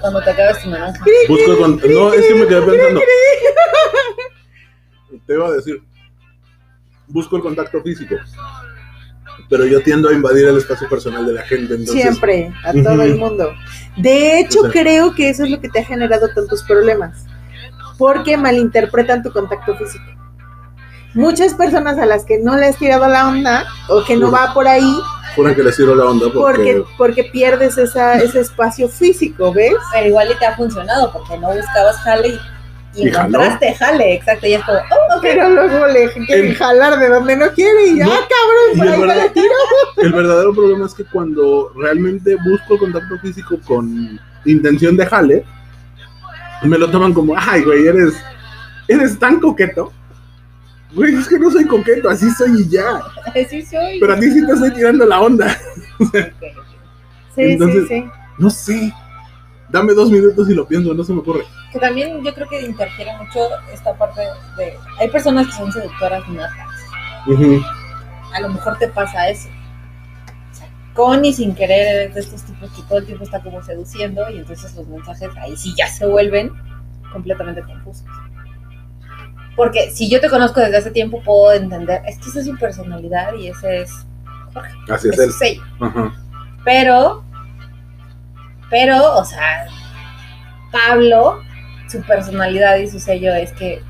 Cuando te acabas tu naranja. Busco con- No, es que me quedé pensando. Te iba a decir. Busco el contacto físico. Pero yo tiendo a invadir el espacio personal de la gente. Entonces, Siempre, a todo el mundo. De hecho, O sea- creo que eso es lo que te ha generado tantos problemas. Porque malinterpretan tu contacto físico. Muchas personas a las que no le has tirado la onda o que no va por ahí Fuera que les tiro la onda porque, porque, porque pierdes esa, ese espacio físico, ¿ves? Pero igual y te ha funcionado porque no buscabas jale y, y ¿Y jaló? encontraste jale, exacto. Y es como, oh. Pero luego le quieren El- jalar de donde no quiere y ya, No, cabrón, y por ahí verdad. la tiro. *laughs* el verdadero problema es que cuando realmente busco contacto físico con intención de jale, me lo toman como, ay, güey, eres, eres tan coqueto. Güey, es que no soy coqueto, así soy y ya. Sí, soy. Pero a ti sí te estoy tirando la onda. Ok, ok. Sí, Entonces- sí, sí. No sé. Dame dos minutos y lo pienso, no se me ocurre. Que también yo creo que interfiere mucho esta parte de... Hay personas que son seductoras natas. A lo mejor te pasa eso. O sea, con y sin querer eres de estos tipos que todo el tiempo está como seduciendo y entonces los mensajes ahí sí ya se vuelven completamente confusos. Porque si yo te conozco desde hace tiempo puedo entender, es que esa es su personalidad y ese es Jorge, Así es él. es ella. Ajá. Pero, pero, o sea, Pablo, su personalidad y su sello es que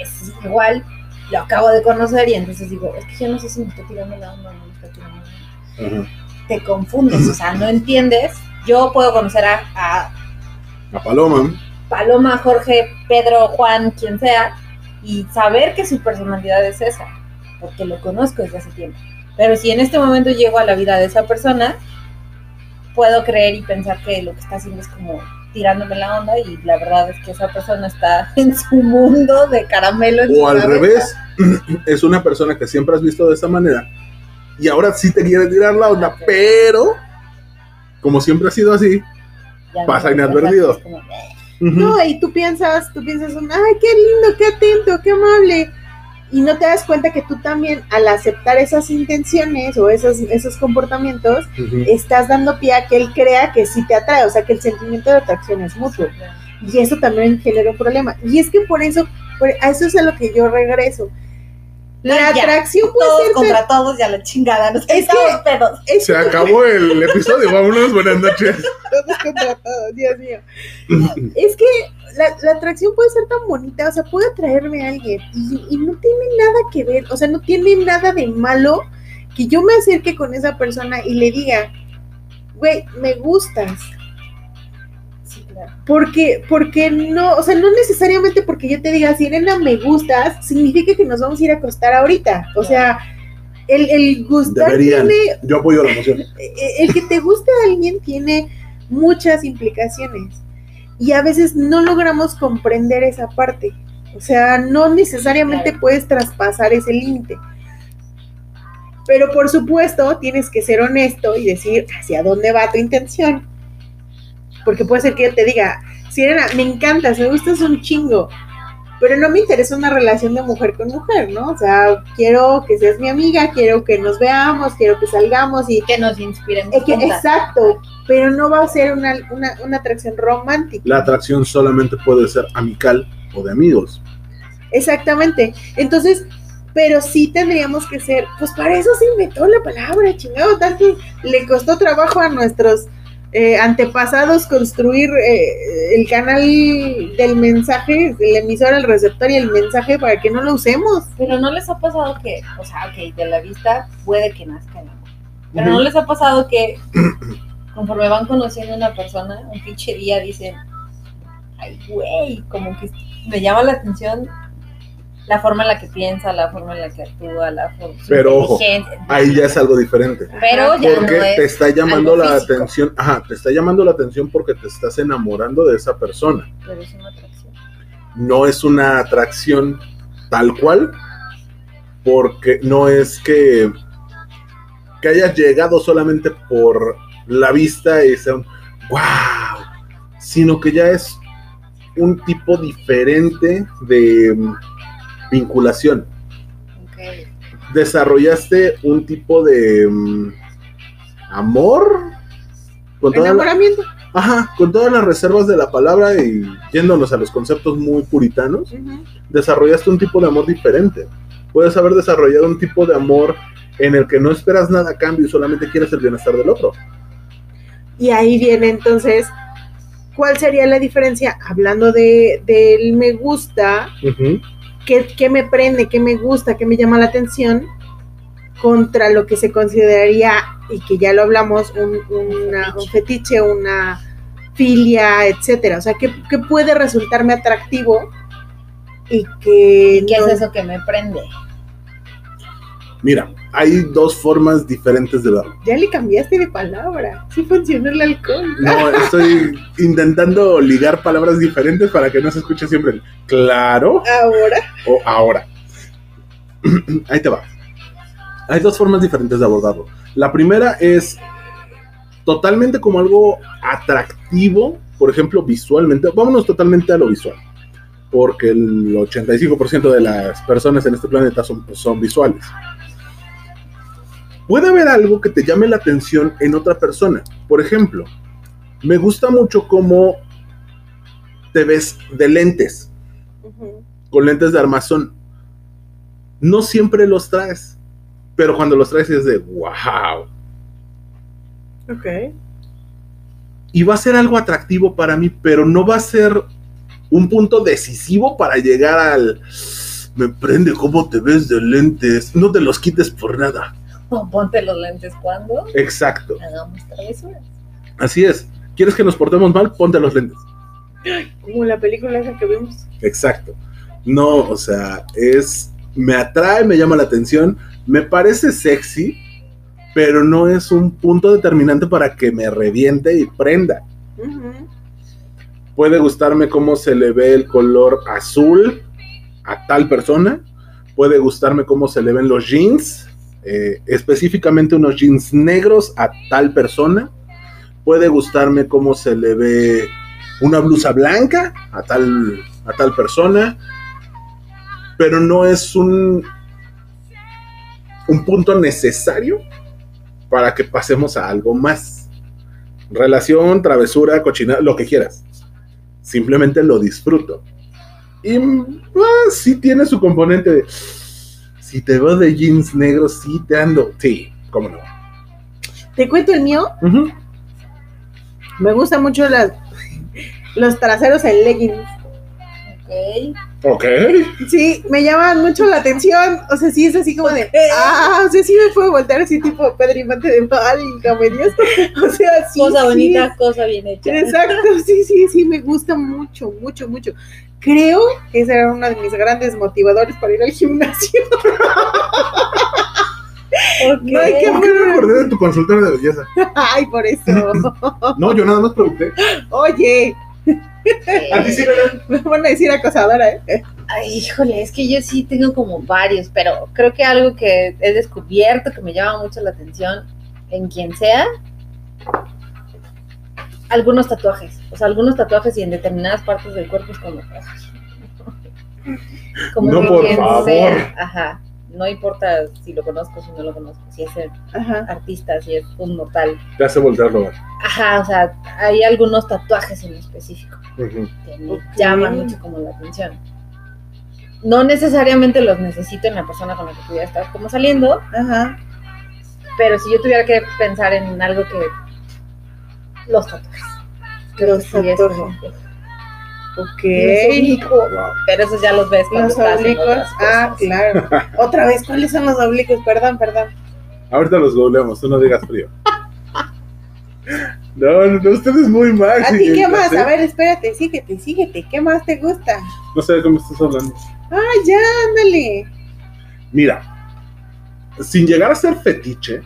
es igual, lo acabo de conocer y entonces digo, es que yo no sé si me estoy tirando la onda o no me estoy tirando la onda. Ajá. Te confundes, o sea, no entiendes. Yo puedo conocer a, a A Paloma. Paloma, Jorge, Pedro, Juan, quien sea, y saber que su personalidad es esa, porque lo conozco desde hace tiempo. Pero si en este momento llego a la vida de esa persona, puedo creer y pensar que lo que está haciendo es como tirándome la onda y la verdad es que esa persona está *laughs* en su mundo de caramelo. en su O al cabeza. revés, *clears throat* es una persona que siempre has visto de esa manera y ahora sí te quiere tirar la onda, pero como siempre ha sido así, Ya pasa inadvertido. como, No, y tú piensas, tú piensas, un, ay, qué lindo, qué atento, qué amable. Y no te das cuenta que tú también, al aceptar esas intenciones o esos, esos comportamientos, estás dando pie a que él crea que sí te atrae, o sea, que el sentimiento de atracción es mutuo. Y eso también genera un problema. Y es que por eso, por- a eso es a lo que yo regreso. La ya. atracción puede Todos ser... contra todos y a la chingada, nos Es que- pedos. es Se acabó el episodio, vámonos, buenas noches. *laughs* todos contra todos, Dios mío. Es que la, la atracción puede ser tan bonita, o sea, puede atraerme a alguien y, y no tiene nada que ver, o sea, no tiene nada de malo que yo me acerque con esa persona y le diga, güey, me gustas. Porque, porque no, o sea, no necesariamente porque yo te diga, Sirena, me gustas, significa que nos vamos a ir a acostar ahorita. O sea, el, el gustar Deberían. tiene, Yo apoyo la moción. *laughs* eh, el que te guste a alguien tiene muchas implicaciones y a veces no logramos comprender esa parte. O sea, no necesariamente puedes traspasar ese límite. Pero por supuesto, tienes que ser honesto y decir hacia dónde va tu intención. Porque puede ser que yo te diga, Sirena, me encantas, me gustas un chingo, pero no me interesa una relación de mujer con mujer, ¿no? O sea, quiero que seas mi amiga, quiero que nos veamos, quiero que salgamos y Que nos inspiren. es que- exacto, pero no va a ser una, una, una atracción romántica. La atracción solamente puede ser amical o de amigos. Exactamente. Entonces, pero sí tendríamos que ser, pues para eso se inventó la palabra, chingado, tanto le costó trabajo a nuestros eh, antepasados construir eh, el canal del mensaje, el emisor, el receptor y el mensaje para que no lo usemos. Pero no les ha pasado que, o sea, ok, de la vista puede que nazca el amor. Pero no les ha pasado que *clears throat* conforme van conociendo a una persona, un pinche día dicen, ay, güey, como que me llama la atención la forma en la que piensa, la forma en la que actúa, la forma Pero ojo. Ahí ya es algo diferente. Pero ya Porque no es. te está llamando la físico. atención, ajá, te está llamando la atención porque te estás enamorando de esa persona. Pero es una atracción. No es una atracción tal cual, porque no es que, que hayas llegado solamente por la vista y sea un wow, sino que ya es un tipo diferente de, vinculación. Ok. Desarrollaste un tipo de mm, amor con toda la- Enamoramiento. Ajá, con todas las reservas de la palabra y yéndonos a los conceptos muy puritanos, desarrollaste un tipo de amor diferente. Puedes haber desarrollado un tipo de amor en el que no esperas nada a cambio y solamente quieres el bienestar del otro. Y ahí viene entonces, ¿cuál sería la diferencia? Hablando de, del me gusta. ¿Qué, qué me prende, qué me gusta, qué me llama la atención? Contra lo que se consideraría, y que ya lo hablamos, un, una- un fetiche, una filia, etcétera. O sea, ¿qué, qué puede resultarme atractivo? Y que ¿Y qué no- es eso que me prende? Mira, hay dos formas diferentes de verlo. Ya le cambiaste de palabra. Sí funcionó el alcohol. No, estoy intentando ligar palabras diferentes para que no se escuche siempre el claro Ahora. o ahora. *clears throat* Ahí te va. Hay dos formas diferentes de abordarlo. La primera es totalmente como algo atractivo, por ejemplo, visualmente. Vámonos totalmente a lo visual. Porque el 85% de las personas en este planeta son, son visuales. Puede haber algo que te llame la atención en otra persona. Por ejemplo, me gusta mucho cómo te ves de lentes con lentes de armazón. No siempre los traes, pero cuando los traes es de wow. Ok. Y va a ser algo atractivo para mí, pero no va a ser un punto decisivo para llegar al me prende cómo te ves de lentes. No te los quites por nada. *laughs* O ponte los lentes cuando Exacto. hagamos travesuras. Así es. ¿Quieres que nos portemos mal? Ponte los lentes. Como la película esa que vimos. Exacto. No, o sea, es. Me atrae, me llama la atención, me parece sexy, pero no es un punto determinante para que me reviente y prenda. Puede gustarme cómo se le ve el color azul a tal persona, puede gustarme cómo se le ven los jeans, eh, específicamente unos jeans negros a tal persona, puede gustarme cómo se le ve una blusa blanca a tal, a tal persona, pero no es un, un punto necesario para que pasemos a algo más. Relación, travesura, cochina, lo que quieras. Simplemente lo disfruto. Y ah, sí tiene su componente de. Si te veo de jeans negros, sí te ando. Sí, cómo no. Te cuento el mío. Me gustan mucho las, los traseros en leggings. Ok. Ok. Sí, me llaman mucho la atención. O sea, sí es así como de. Ah, o sea, sí me puedo voltear así tipo Pedro Infante de mal y comedias. O sea, sí. cosa sí. bonita, cosa bien hecha. Exacto, sí, sí, sí, me gusta mucho, mucho, mucho. Creo que ese era uno de mis grandes motivadores para ir al gimnasio. Ok. No hay que- ¿Por qué no me acordé de tu consultorio de belleza? *laughs* Ay, por eso. *laughs* No, yo nada más pregunté. Oye, A ti sí, *laughs* me van a decir acosadora, ¿eh? Ay, híjole, es que yo sí tengo como varios, pero creo que algo que he descubierto que me llama mucho la atención en quien sea, algunos tatuajes, o sea, algunos tatuajes y en determinadas partes del cuerpo es como, como No, que por quien favor. sea, ajá, no importa si lo conozco, si no lo conozco, si es el Ajá. artista, si es un mortal, Te hace voltearlo a ajá, o sea, hay algunos tatuajes en específico Ujú. que me llaman mucho como la atención. No necesariamente los necesito en la persona con la que pudiera estar como saliendo, Ajá. pero si yo tuviera que pensar en algo que los tatuajes. Los tatuajes. Ok. Los Pero esos ya los ves cuando Los estás oblicuos. Ah, claro. *laughs* Otra vez, ¿cuáles son los oblicuos? Perdón, perdón. Ahorita los googleamos, tú no digas frío. No, no, no, usted es muy mal. ¿A ti qué más? ¿eh? A ver, espérate, síguete, síguete. ¿Qué más te gusta? No sé de cómo estás hablando. Ah, ya, ándale. Mira, sin llegar a ser fetiche,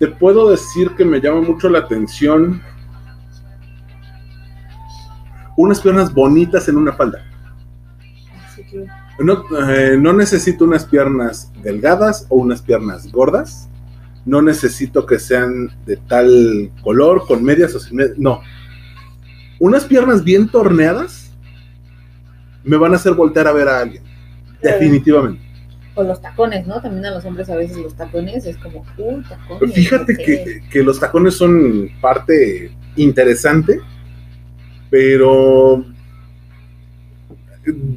te puedo decir que me llama mucho la atención unas piernas bonitas en una falda. Así que, No, eh, no necesito unas piernas delgadas o unas piernas gordas. No necesito que sean de tal color, con medias o sin medias. No. Unas piernas bien torneadas me van a hacer voltear a ver a alguien. definitivamente. O los tacones, ¿no? También a los hombres a veces los tacones es como, tacones. Fíjate que, que los tacones son parte interesante, pero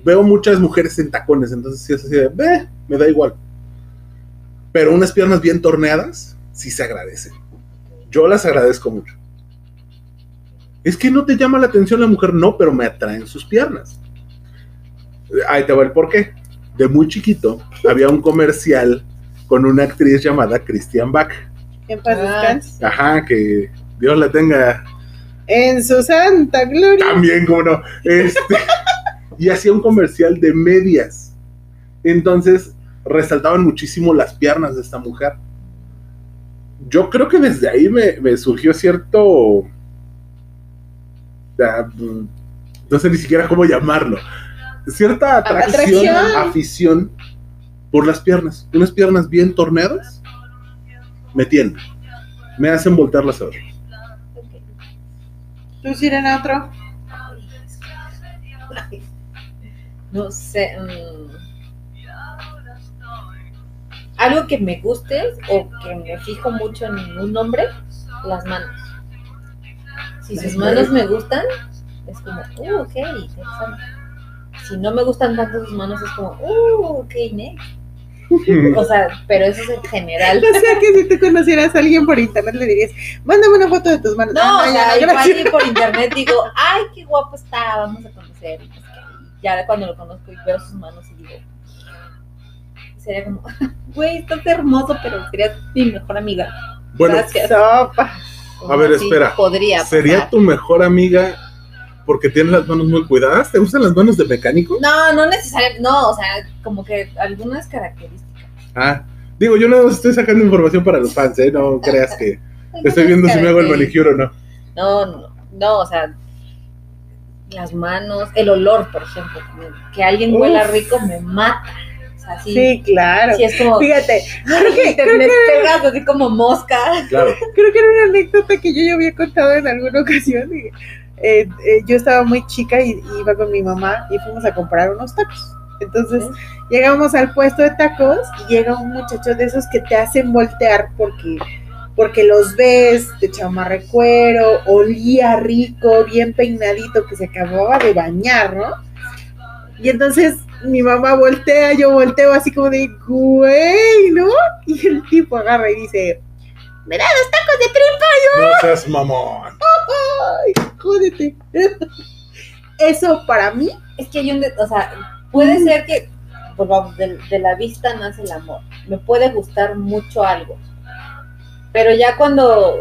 veo muchas mujeres en tacones, entonces sí es así de, "Ve, me da igual. Pero unas piernas bien torneadas, sí se agradecen. Yo las agradezco mucho. Es que no te llama la atención la mujer, no, pero me atraen sus piernas. Ahí te va el porqué. De muy chiquito había un comercial con una actriz llamada Christian Bach. Paz Ah. Ajá, que Dios la tenga En su santa gloria. también, como no. Este, *laughs* y hacía un comercial de medias. Entonces resaltaban muchísimo las piernas de esta mujer. Yo creo que desde ahí me, me surgió cierto. ah, No sé ni siquiera cómo llamarlo. Cierta atracción, Atracción. afición por las piernas. Unas piernas bien torneadas me tienen. Me hacen voltearlas a ver. ¿Tú, Sirena, otro? No sé. mm, algo que me guste o que me fijo mucho en un hombre, las manos. Si sus manos me gustan, es como, uh, ok, interesante. Si no me gustan tanto sus manos, es como, uh, ok, next. *laughs* O sea, pero eso es en general. O sea que si tú conocieras a alguien por internet le dirías, mándame una foto de tus manos. No, Ah, o no, y por *laughs* internet digo, ay, qué guapo está, vamos a conocer. y. Y Ya cuando lo conozco y veo sus manos y digo, sería como, *laughs* güey, estás hermoso, pero serías mi mejor amiga. Bueno, Gracias. Sopa. A ver, espera. Podría. ¿Sería tu mejor amiga porque tiene las manos muy cuidadas? ¿Te gustan las manos de mecánico? No, no necesariamente, no, o sea, como que algunas características. Ah, digo, yo no estoy sacando información para los fans, ¿eh? No creas que *laughs* estoy viendo si me hago el manicure o no. No, no, no, o sea, las manos, el olor, por ejemplo, que alguien huela Uf. rico me mata. O sea, sí, Sí, claro. sí es como, Fíjate, creo que, te, creo, me que, pegas así como mosca. Claro. creo que era una anécdota que yo ya había contado en alguna ocasión. y, eh, eh, yo estaba muy chica y, y iba con mi mamá y fuimos a comprar unos tacos. Entonces llegamos al puesto de tacos y llega un muchacho de esos que te hacen voltear porque, porque los ves de chamarra cuero, olía rico, bien peinadito, que se acababa de bañar, ¿no? Y entonces mi mamá voltea, yo volteo así como de, güey, ¿no? Y el tipo agarra y dice, me da los tacos de tripa, No seas mamón. ay, jódete. Eso para mí, Es que hay un, de- o sea, puede ser que, vamos, de, de la vista nace el amor. Me puede gustar mucho algo. Pero ya cuando,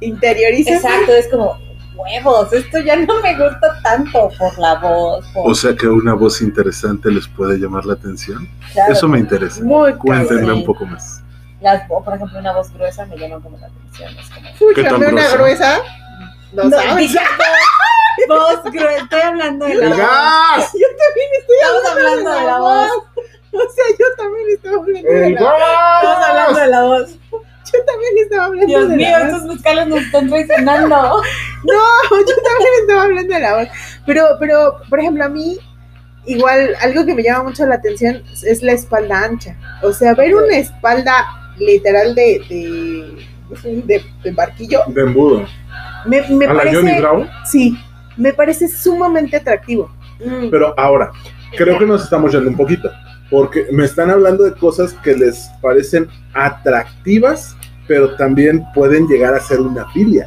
interioriza. exacto, es como, huevos, esto ya no me gusta tanto por la voz. Por, O sea que una voz interesante les puede llamar la atención. claro, Eso me interesa. Muy Cuéntenme Sí. un poco más. Las, o, por ejemplo, una voz gruesa me llama como la atención. Es como, ¿Qué tan Escúchame una gruesa? gruesa. No, No, sabes. *laughs* voz gruesa, estoy hablando de la ¡El voz. gas! Yo también estoy Estamos hablando de la voz. O sea, yo también estaba hablando de ¡El la Estamos hablando de la voz. Yo también estaba hablando Dios de mío, la voz. estos muscales nos están traicionando. *laughs* No, yo también estaba hablando de la voz. Pero, pero, por ejemplo, a mí, igual, algo que me llama mucho la atención es la espalda ancha. O sea, ver una espalda literal de, de, de, de barquillo, De embudo. me, me A la Johnny parece, Bravo. sí, me parece sumamente atractivo. Mm. Pero ahora, creo que nos estamos yendo un poquito. Porque me están hablando de cosas que les parecen atractivas, pero también pueden llegar a ser una filia.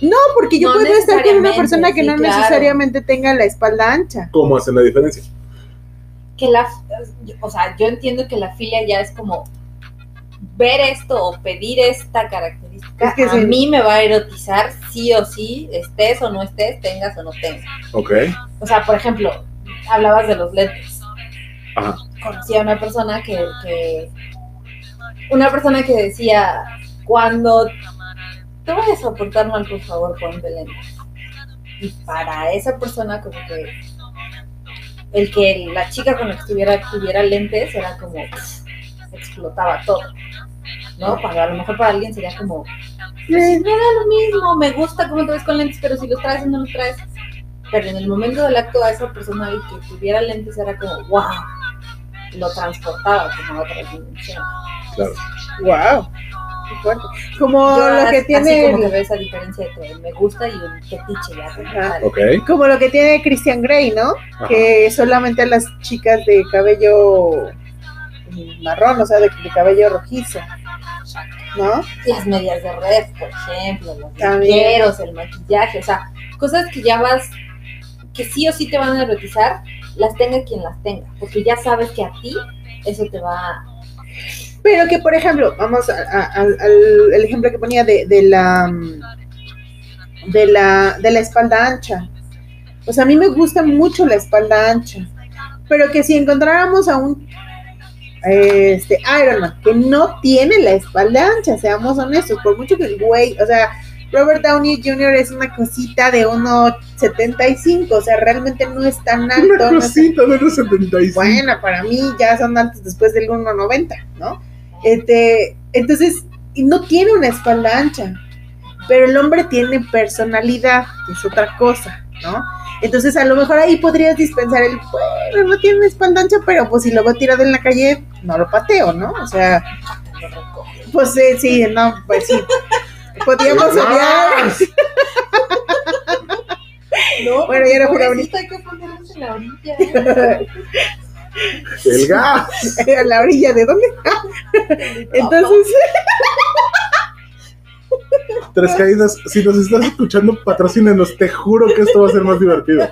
No, porque yo No puedo estar con una persona que sí, no claro. necesariamente tenga la espalda ancha. ¿Cómo hacen la diferencia? que la, o sea, yo entiendo que la filia ya es como ver esto o pedir esta característica. Es que a sí. mí me va a erotizar sí o sí, estés o no estés, tengas o no tengas. Ok. O sea, por ejemplo, hablabas de los lentes. Ajá. Conocí a una persona que, que una persona que decía, cuando te vayas a portar mal, por favor, ponte lentes. Y para esa persona como que el que la chica con la que estuviera tuviera lentes era como explotaba todo. ¿No? Para, a lo mejor para alguien sería como, pues, me da lo mismo, me gusta cómo te ves con lentes, pero si los traes o no los traes, pero en el momento del acto a esa persona el que tuviera lentes era como, wow, lo transportaba como a otra dimensión. Claro. Wow. Como Yo lo que así tiene como que veo esa diferencia entre me gusta y un fetiche ya. como lo que tiene Christian Grey, ¿no? Ajá. Que solamente las chicas de cabello marrón, o sea, de, de cabello rojizo, ¿no? Las medias de red, por ejemplo, los ligueros, el maquillaje, o sea, cosas que ya vas, que sí o sí te van a erotizar, las tenga quien las tenga, porque ya sabes que a ti eso te va Pero que, por ejemplo, vamos a- a- al, al- el ejemplo que ponía de, de la de la de la espalda ancha. O sea, a mí me gusta mucho la espalda ancha, pero que si encontráramos a un este Iron Man que no tiene la espalda ancha, seamos honestos, por mucho que el güey, o sea, Robert Downey Jr. es una cosita de 1.75, o sea, realmente no es tan alto. Una no es- cosita de los 75. bueno, para mí ya son altos después del 1.90, ¿no? Este, entonces, no tiene una espalda ancha, pero el hombre tiene personalidad, que es otra cosa, ¿no? Entonces, a lo mejor ahí podrías dispensar el, bueno, no tiene espalda ancha, pero pues si lo veo tirado en la calle, no lo pateo, ¿no? O sea, pues eh, sí, no, pues sí. Podríamos obviar. No, Bueno, ya no fue la pobrecito, hay que ponernos en la orilla. El gas. *laughs* a la orilla de dónde. *laughs* Entonces, *laughs* Tres caídas. Si nos estás escuchando, patrocínenos. Te juro que esto va a ser más divertido.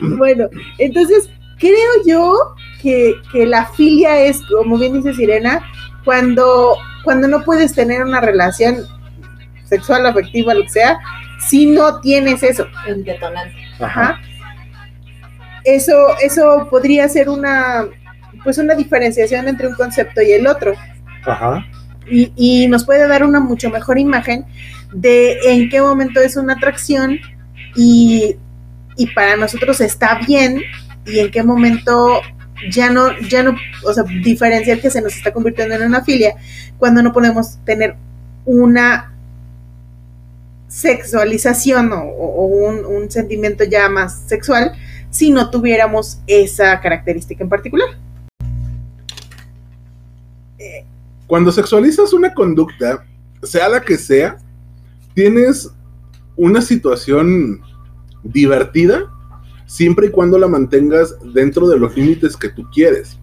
Bueno, entonces creo yo que, que la filia es, como bien dice Sirena, cuando, cuando no puedes tener una relación sexual, afectiva, lo que sea, si no tienes eso. El detonante. Ajá. Eso, eso podría ser una, pues una diferenciación entre un concepto y el otro. Ajá. Y, y nos puede dar una mucho mejor imagen de en qué momento es una atracción y, y para nosotros está bien y en qué momento ya no, ya no, o sea, diferenciar que se nos está convirtiendo en una filia cuando no podemos tener una sexualización o, un, un sentimiento ya más sexual si no tuviéramos esa característica en particular. Cuando sexualizas una conducta, sea la que sea, tienes una situación divertida siempre y cuando la mantengas dentro de los límites que tú quieres.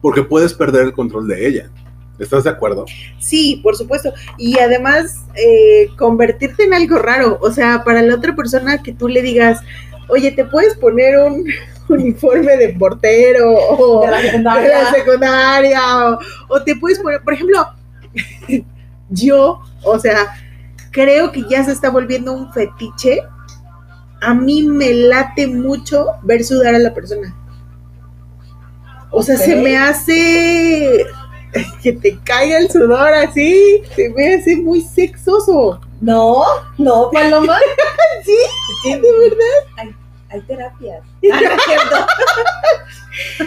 Porque puedes perder el control de ella. ¿Estás de acuerdo? Sí, por supuesto. Y además, eh, convertirte en algo raro. O sea, para la otra persona que tú le digas, oye, ¿te puedes poner un *laughs* uniforme de portero o De la de secundaria. la secundaria? O, o te puedes poner, por ejemplo, *laughs* yo, o sea, creo que ya se está volviendo un fetiche. A mí me late mucho ver sudar a la persona. O sea, se me hace *laughs* que te caiga el sudor así, se me hace muy sexoso. No, no, Paloma. *laughs* Sí, de verdad. Hay, hay terapias. *laughs*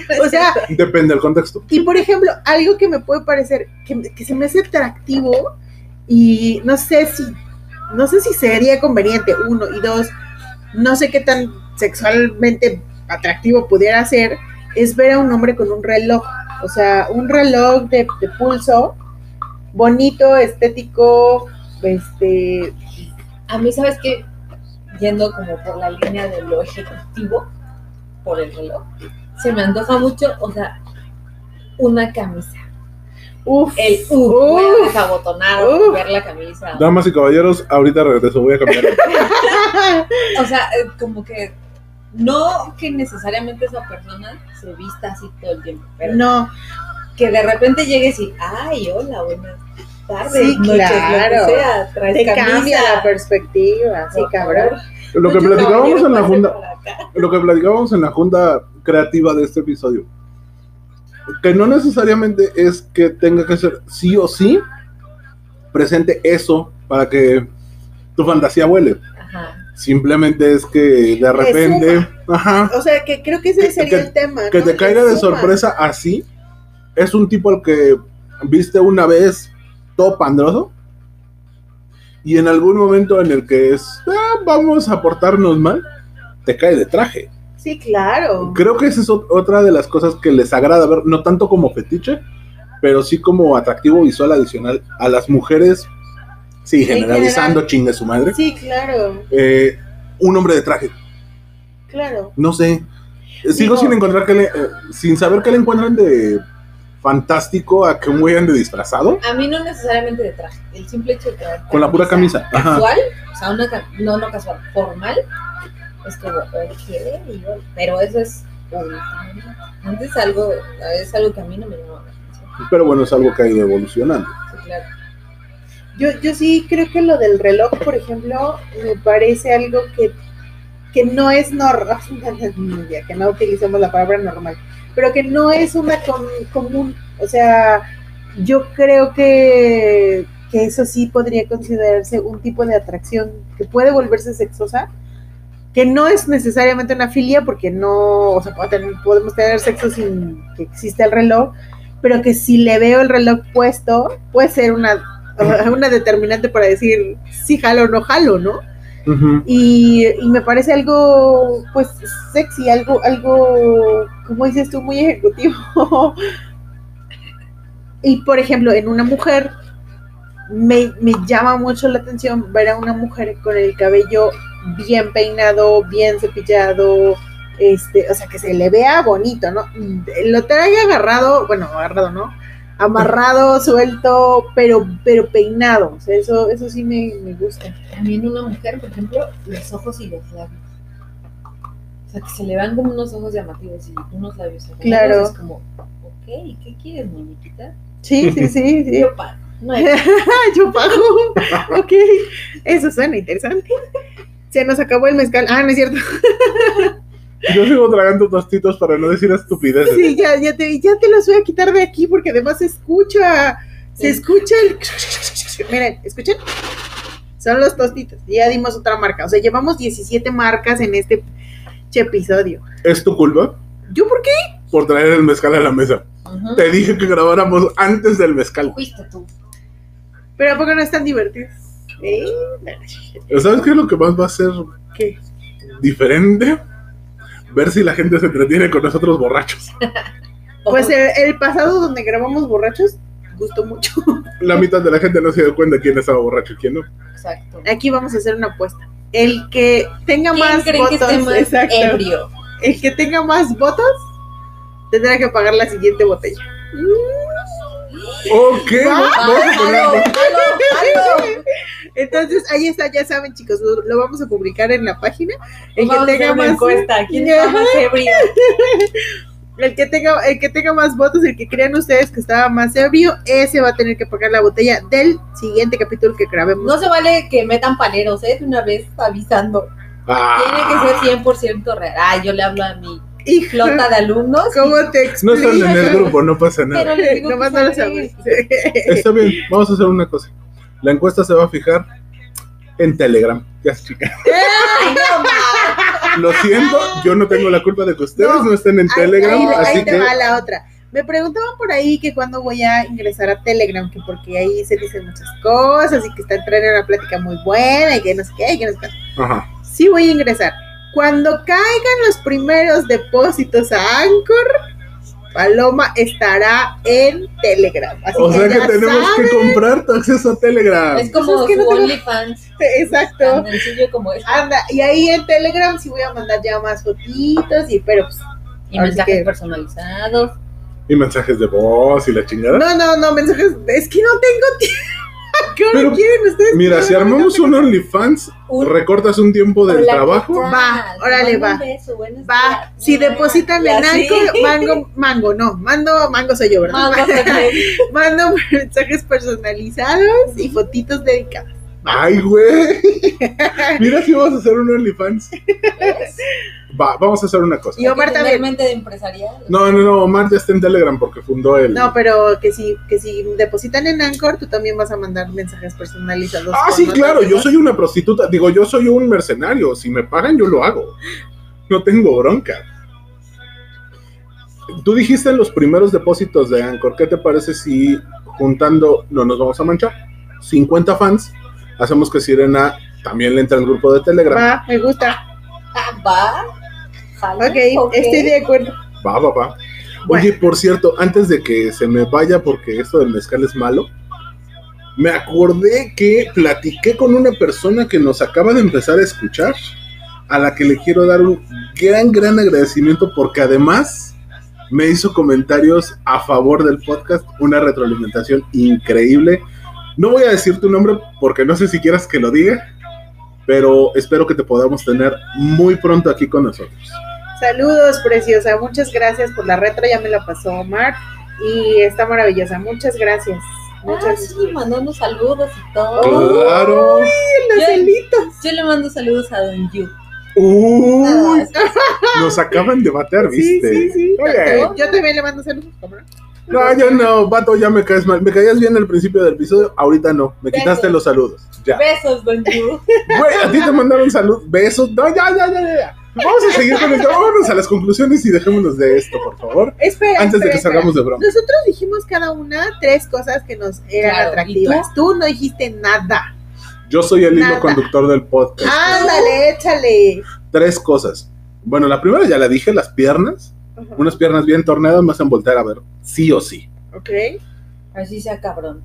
Ah. O sea, Depende del contexto. y por ejemplo, algo que me puede parecer, que, que se me hace atractivo y no sé si, no sé si sería conveniente, uno, y dos, no sé qué tan sexualmente atractivo pudiera ser, es ver a un hombre con un reloj. O sea, un reloj de, de pulso, bonito, estético, este, A mí, ¿sabes qué? Yendo como por la línea de lo ejecutivo, por el reloj, se me antoja mucho, o sea, una camisa. uff, El, uh, voy a Uf. desabotonar Uf. o ver la camisa. Damas y caballeros, ahorita regreso, voy a cambiar. *laughs* O sea, eh, como que no que necesariamente esa persona se vista así todo el tiempo, pero no, que de repente llegues y, ay, hola, buenas tardes, Sí, noches, claro. lo que sea, traes te camisa. cambia la perspectiva, sí, cabrón. Lo que platicábamos en la junta, lo que platicábamos en la junta creativa de este episodio, que no necesariamente es que tenga que ser sí o sí presente eso para que tu fantasía vuele. Ajá. Simplemente es que de repente, ajá, O sea, que creo que ese Que- sería que- el tema. que te caiga de sorpresa así, es un tipo al que viste una vez todo pandroso Y en algún momento en el que es, "Ah, vamos a portarnos mal, te cae de traje. Sí, claro. Creo que esa es ot- otra de las cosas que les agrada ver, no tanto como fetiche, pero sí como atractivo visual adicional a las mujeres. Sí, En generalizando, general. chingue su madre. Sí, claro, Eh, un hombre de traje, claro. no sé. Sigo Digo- sin encontrar que le, eh, sin saber qué le encuentran de fantástico a que un güey ande disfrazado A mí no necesariamente de traje, el simple hecho de traer con la pura camisa. Ajá. Casual, o sea, una, no, no casual, formal, es como, pero eso es últimamente. Antes algo, es algo que a mí no me llamaba la atención. Pero bueno, es algo que ha ido evolucionando. Sí, claro. Yo, yo sí creo que lo del reloj, por ejemplo, me parece algo que, que no es normal, *laughs* que no utilicemos la palabra normal, pero que no es una com- común. O sea, yo creo que, que eso sí podría considerarse un tipo de atracción que puede volverse sexosa, que no es necesariamente una filia, porque no, o sea, podemos tener sexo sin que exista el reloj, pero que si le veo el reloj puesto, puede ser una *laughs* una determinante para decir si jalo o no jalo, ¿no? Y, y me parece algo, pues, sexy, algo, algo, como dices tú, muy ejecutivo. *laughs* y, por ejemplo, en una mujer, me, me llama mucho la atención ver a una mujer con el cabello bien peinado, bien cepillado, este, o sea, que se le vea bonito, ¿no? Lo trae agarrado, bueno, agarrado, ¿no? Amarrado, suelto, pero, pero peinado. O sea, eso, eso sí me, me gusta. También una mujer, por ejemplo, los ojos y los labios. O sea, que se le van como unos ojos llamativos y unos labios. Claro. Es como, ok, ¿qué quieres, muñequita? Sí, sí, sí, sí. *laughs* Yo pa- no hay *laughs* Yo pago. ok, eso suena interesante. Se nos acabó el mezcal. Ah, no es cierto. *laughs* Yo sigo tragando tostitos para no decir estupideces. Sí, ya, ya, te, ya te los voy a quitar de aquí porque además se escucha. Se Sí. escucha el. *laughs* Miren, escuchen. Son los tostitos. Ya dimos otra marca. O sea, llevamos 17 marcas en este episodio. ¿Es tu culpa? ¿Yo por qué? Por traer el mezcal a la mesa. Te dije que grabáramos antes del mezcal. Fuiste tú. Pero ¿a poco no están divertidos? ¿Eh? ¿Sabes qué es lo que más va a ser ¿Qué? diferente? Ver si la gente se entretiene con nosotros borrachos. *laughs* Pues el, el pasado donde grabamos borrachos gustó mucho. *laughs* La mitad de la gente no se dio cuenta quién estaba borracho y quién no. Exacto. Aquí vamos a hacer una apuesta. El que tenga ¿Quién más votos, esté más exacto. ebrio? El que tenga más votos tendrá que pagar la siguiente botella. Ok, Va, vamos a poner- ¡Halo, halo, halo! Entonces, ahí está, ya saben, chicos, lo, lo vamos a publicar en la página. El Vamos a que hacer tenga una más encuesta. *laughs* ¿Quién está más ebrio? *laughs* el que tenga el que tenga más votos, el que crean ustedes que estaba más ebrio, ese va a tener que pagar la botella del siguiente capítulo que grabemos. No se vale que metan paleros, ¿eh? De una vez avisando. Ah, Tiene que ser 100% real. Ay, yo le hablo a mi Hija, flota de alumnos. ¿Cómo te no explico? están en el grupo, no pasa nada. Pero digo no se sabes. agregue. Está bien, vamos a hacer una cosa. La encuesta se va a fijar en Telegram. Ya es chica. *laughs* Ay, no. Lo siento, yo no tengo la culpa de que ustedes no, No, estén en Ahí- Telegram, ahí, así ahí te que va la otra. Me preguntaban por ahí que cuando voy a ingresar a Telegram, que porque ahí se dicen muchas cosas y que está entrando una plática muy buena y que no sé qué, y que no sé qué. Ajá. Sí voy a ingresar. Cuando caigan los primeros depósitos a Anchor, Paloma estará en Telegram. Así O sea que tenemos saben. que comprar tu acceso a Telegram. Es como Pues es que su no tengo- OnlyFans. *laughs* Exacto. Como es. Anda, y ahí en Telegram sí voy a mandar ya más fotitos y pero pues, Y mensajes que- personalizados. Y mensajes de voz y la chingada. no, no, no, mensajes, es que no tengo *laughs* tiempo. ¿Qué hora Pero, quieren ustedes? Mira, si armamos un OnlyFans, Un- recortas un tiempo del Hola, ¿qué trabajo. Va, órale, va. beso, Va, días. si depositan en. Anchor, mango, mango, no, mando, mango soy yo, ¿verdad? Mango. *laughs* Mando mensajes personalizados y fotitos dedicadas. Ay, güey. *laughs* Mira si vamos a hacer un OnlyFans. *laughs* Va, vamos a hacer una cosa. Y Omar también. mente de empresarial. No, no, no, Omar ya está en Telegram porque fundó el. No, pero que si, que si depositan en Anchor, tú también vas a mandar mensajes personalizados. Ah, sí, claro, yo soy una prostituta. Digo, yo soy un mercenario. Si me pagan, yo lo hago. No tengo bronca. Tú dijiste en los primeros depósitos de Anchor, ¿qué te parece si juntando, no nos vamos a manchar, 50 fans, hacemos que Sirena también le entre al grupo de Telegram. Va, me gusta. Ah, Va. Jala, Ok, estoy de acuerdo. Va, va, va. Bueno. Oye, por cierto, antes de que se me vaya porque esto del mezcal es malo, me acordé que platiqué con una persona que nos acaba de empezar a escuchar, a la que le quiero dar un gran, gran agradecimiento porque además me hizo comentarios a favor del podcast, una retroalimentación increíble. No voy a decir tu nombre porque no sé si quieras que lo diga, pero espero que te podamos tener muy pronto aquí con nosotros. Saludos, preciosa. Muchas gracias por la retro. Ya me la pasó Omar. Y está maravillosa. Muchas gracias. Ah, Muchas sí, mandando saludos y todo. Claro. Los Yo- celitos. Yo le mando saludos a Don Yu. Uy, nos acaban de bater, Sí, ¿viste? sí, sí. Oye, Yo también le mando saludos. ¿cómo no? No, yo no, vato, ya me caes mal. Me caías bien al principio del episodio, ahorita no. Me quitaste Besos. los saludos. Ya. Besos, Don Yu. Güey, a ti te mandaron salud, besos. No, ya, ya, ya, ya. Vamos a seguir con esto. Vámonos a las conclusiones y dejémonos de esto, por favor. Espera. Antes de que espera. salgamos de broma. Nosotros dijimos cada una tres cosas que nos eran Claro, ¿y atractivas. Tú? no dijiste nada. Yo soy el hilo conductor del podcast. Ándale, échale. Tres cosas. Bueno, la primera ya la dije, las piernas. Ajá. Unas piernas bien torneadas me hacen voltear a ver. Sí o sí. Ok. Así sea cabrón.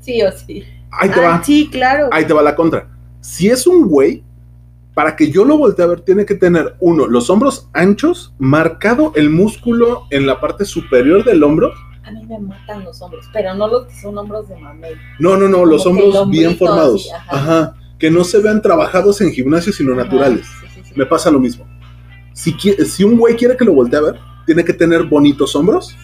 Sí o sí. Ahí te Ah, va. sí, claro. Ahí te va la contra. Si es un güey, para que yo lo voltee a ver, tiene que tener, uno, los hombros anchos, marcado el músculo en la parte superior del hombro. A mí me matan los hombros, pero no los que son hombros de mamey. No, no, no, Como los hombros bien formados. ajá. ajá. Que no se vean trabajados en gimnasio, sino naturales. Ajá, sí, sí, sí. Me pasa lo mismo. Si, qui- si un güey quiere que lo voltee a ver, tiene que tener bonitos hombros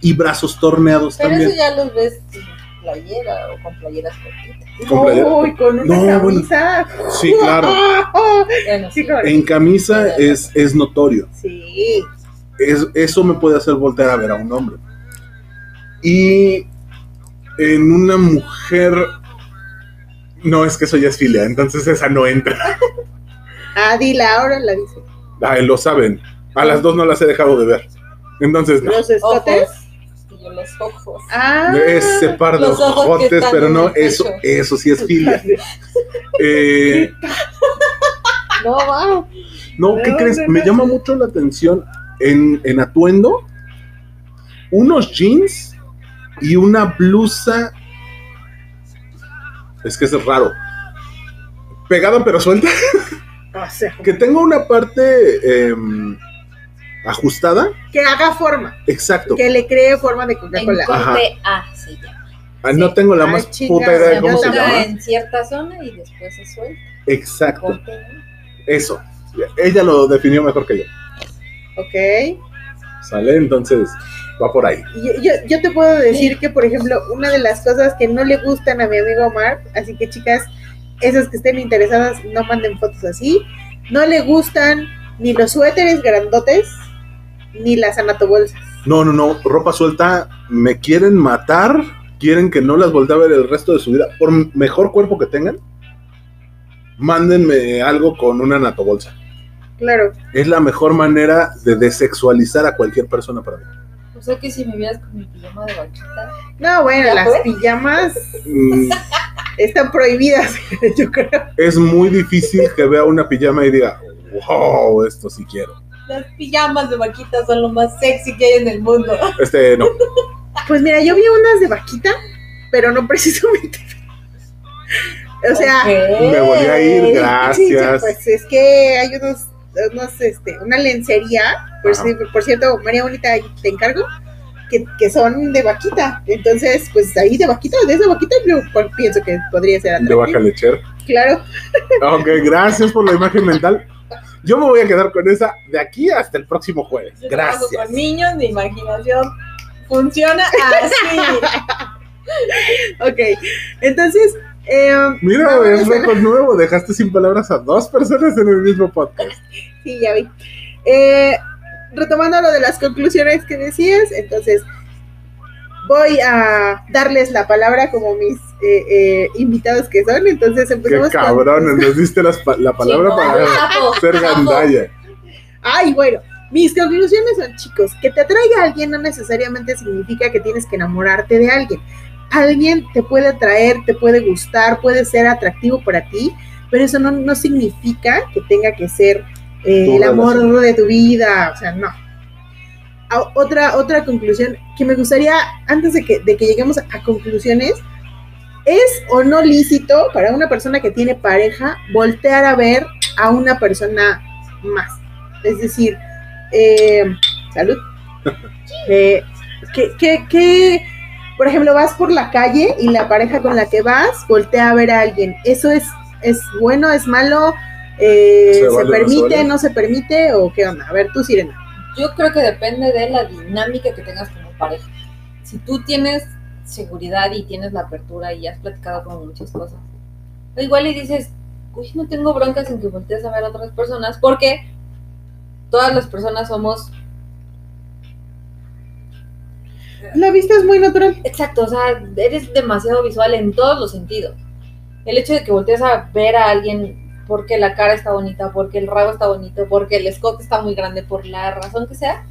y brazos torneados Pero también. eso ya los ves sin playera o con playeras cortitas. ¿Con playera? Uy, con una No, bueno. camisa. Sí, claro. *laughs* Bueno, Sí. En camisa es, es notorio. Sí. Es- eso me puede hacer voltear a ver a un hombre. Y en una mujer. No, es que eso ya es filia, entonces esa no entra. *laughs* Ah, dila, ahora la dice. Ay, lo saben. A las dos no las he dejado de ver. Entonces, no. Los escotes. Yo los ojos. Ah. Ese par de Los ojos que ojotes, pero no, eso, pecho. eso sí es filia. Eh, *laughs* No, va. no, ¿qué crees? Me llama mucho la atención en, en atuendo unos jeans y una blusa. Es que es raro. Pegada pero suelta. *laughs* Que tenga una parte em, ajustada. que haga forma. Exacto. Que le cree forma de En Coca-Cola. Ajá. corte A se llama. Ah, no tengo la Ay, más puta idea de Se cómo se ponga llama. en cierta zona y después se suelta. Exacto. Corte. Eso. Ella lo definió mejor que yo. Ok. ¿Sale? Entonces, va por ahí. Yo, yo, yo te puedo decir que, por ejemplo, una de las cosas que no le gustan a mi amigo Omar, así que chicas, esas que estén interesadas, no manden fotos así, no le gustan ni los suéteres grandotes, ni las anatobolsas. No, no, no. Ropa suelta. Me quieren matar. Quieren que no las voltee a ver el resto de su vida. Por mejor cuerpo que tengan, mándenme algo con una natobolsa. Claro. Es la mejor manera de desexualizar a cualquier persona para mí. O sea que si me vieras con mi pijama de vaquita. No, bueno, ¿Ya las pijamas Mm, están prohibidas, *laughs* yo creo. es muy difícil que vea una pijama y diga, wow, esto sí quiero. Las pijamas de vaquita son lo más sexy que hay en el mundo. Este, no. Pues mira, yo vi unas de vaquita, pero no precisamente. O sea, Me volví a ir, gracias. Pues es que hay unos, unos este, una lencería, por, por cierto, María Bonita, te encargo, que, que son de vaquita. Entonces, pues ahí de vaquita, de esa vaquita, yo pienso que podría ser De vaca atractivo. lechera. Claro, *laughs* Ok, gracias por la imagen mental. Yo me voy a quedar con esa de aquí hasta el próximo jueves. Yo Gracias. Con niños, mi imaginación funciona así. *laughs* ok. Entonces, eh, Mira, es récord nuevo. Dejaste sin palabras a dos personas en el mismo podcast. *laughs* Sí, ya vi. Eh, retomando lo de las conclusiones que decías, entonces voy a darles la palabra como mis eh, eh, invitados que son. Entonces Qué empezamos con- cabrón, *laughs* nos diste las la palabra para sapo, ser sapo. gandalla. Ay, bueno, mis conclusiones son, chicos, que te atraiga a alguien no necesariamente significa que tienes que enamorarte de alguien. alguien te puede atraer, te puede gustar, puede ser atractivo para ti, pero eso no, no significa que tenga que ser eh, el amor relación. de tu vida, o sea, no. Ah, Otra, otra conclusión que me gustaría, antes de que, de que lleguemos a, a conclusiones, ¿es o no lícito para una persona que tiene pareja voltear a ver a una persona más? Es decir, eh, salud. *laughs* Eh, que, que, que, por ejemplo, vas por la calle y la pareja con la que vas voltea a ver a alguien. ¿Eso es, es bueno, es malo? Eh, ¿Se ¿Se, vale o no se permite, vale? no se permite? ¿O qué onda? A ver, tú, Sirena. Yo creo que depende de la dinámica que tengas como pareja. Si tú tienes seguridad y tienes la apertura y has platicado con muchas cosas, igual y dices, uy, no tengo broncas en que voltees a ver a otras personas, porque todas las personas somos La vista es muy natural. Exacto, o sea, eres demasiado visual en todos los sentidos. El hecho de que voltees a ver a alguien porque la cara está bonita, porque el rabo está bonito, porque el escote está muy grande, por la razón que sea,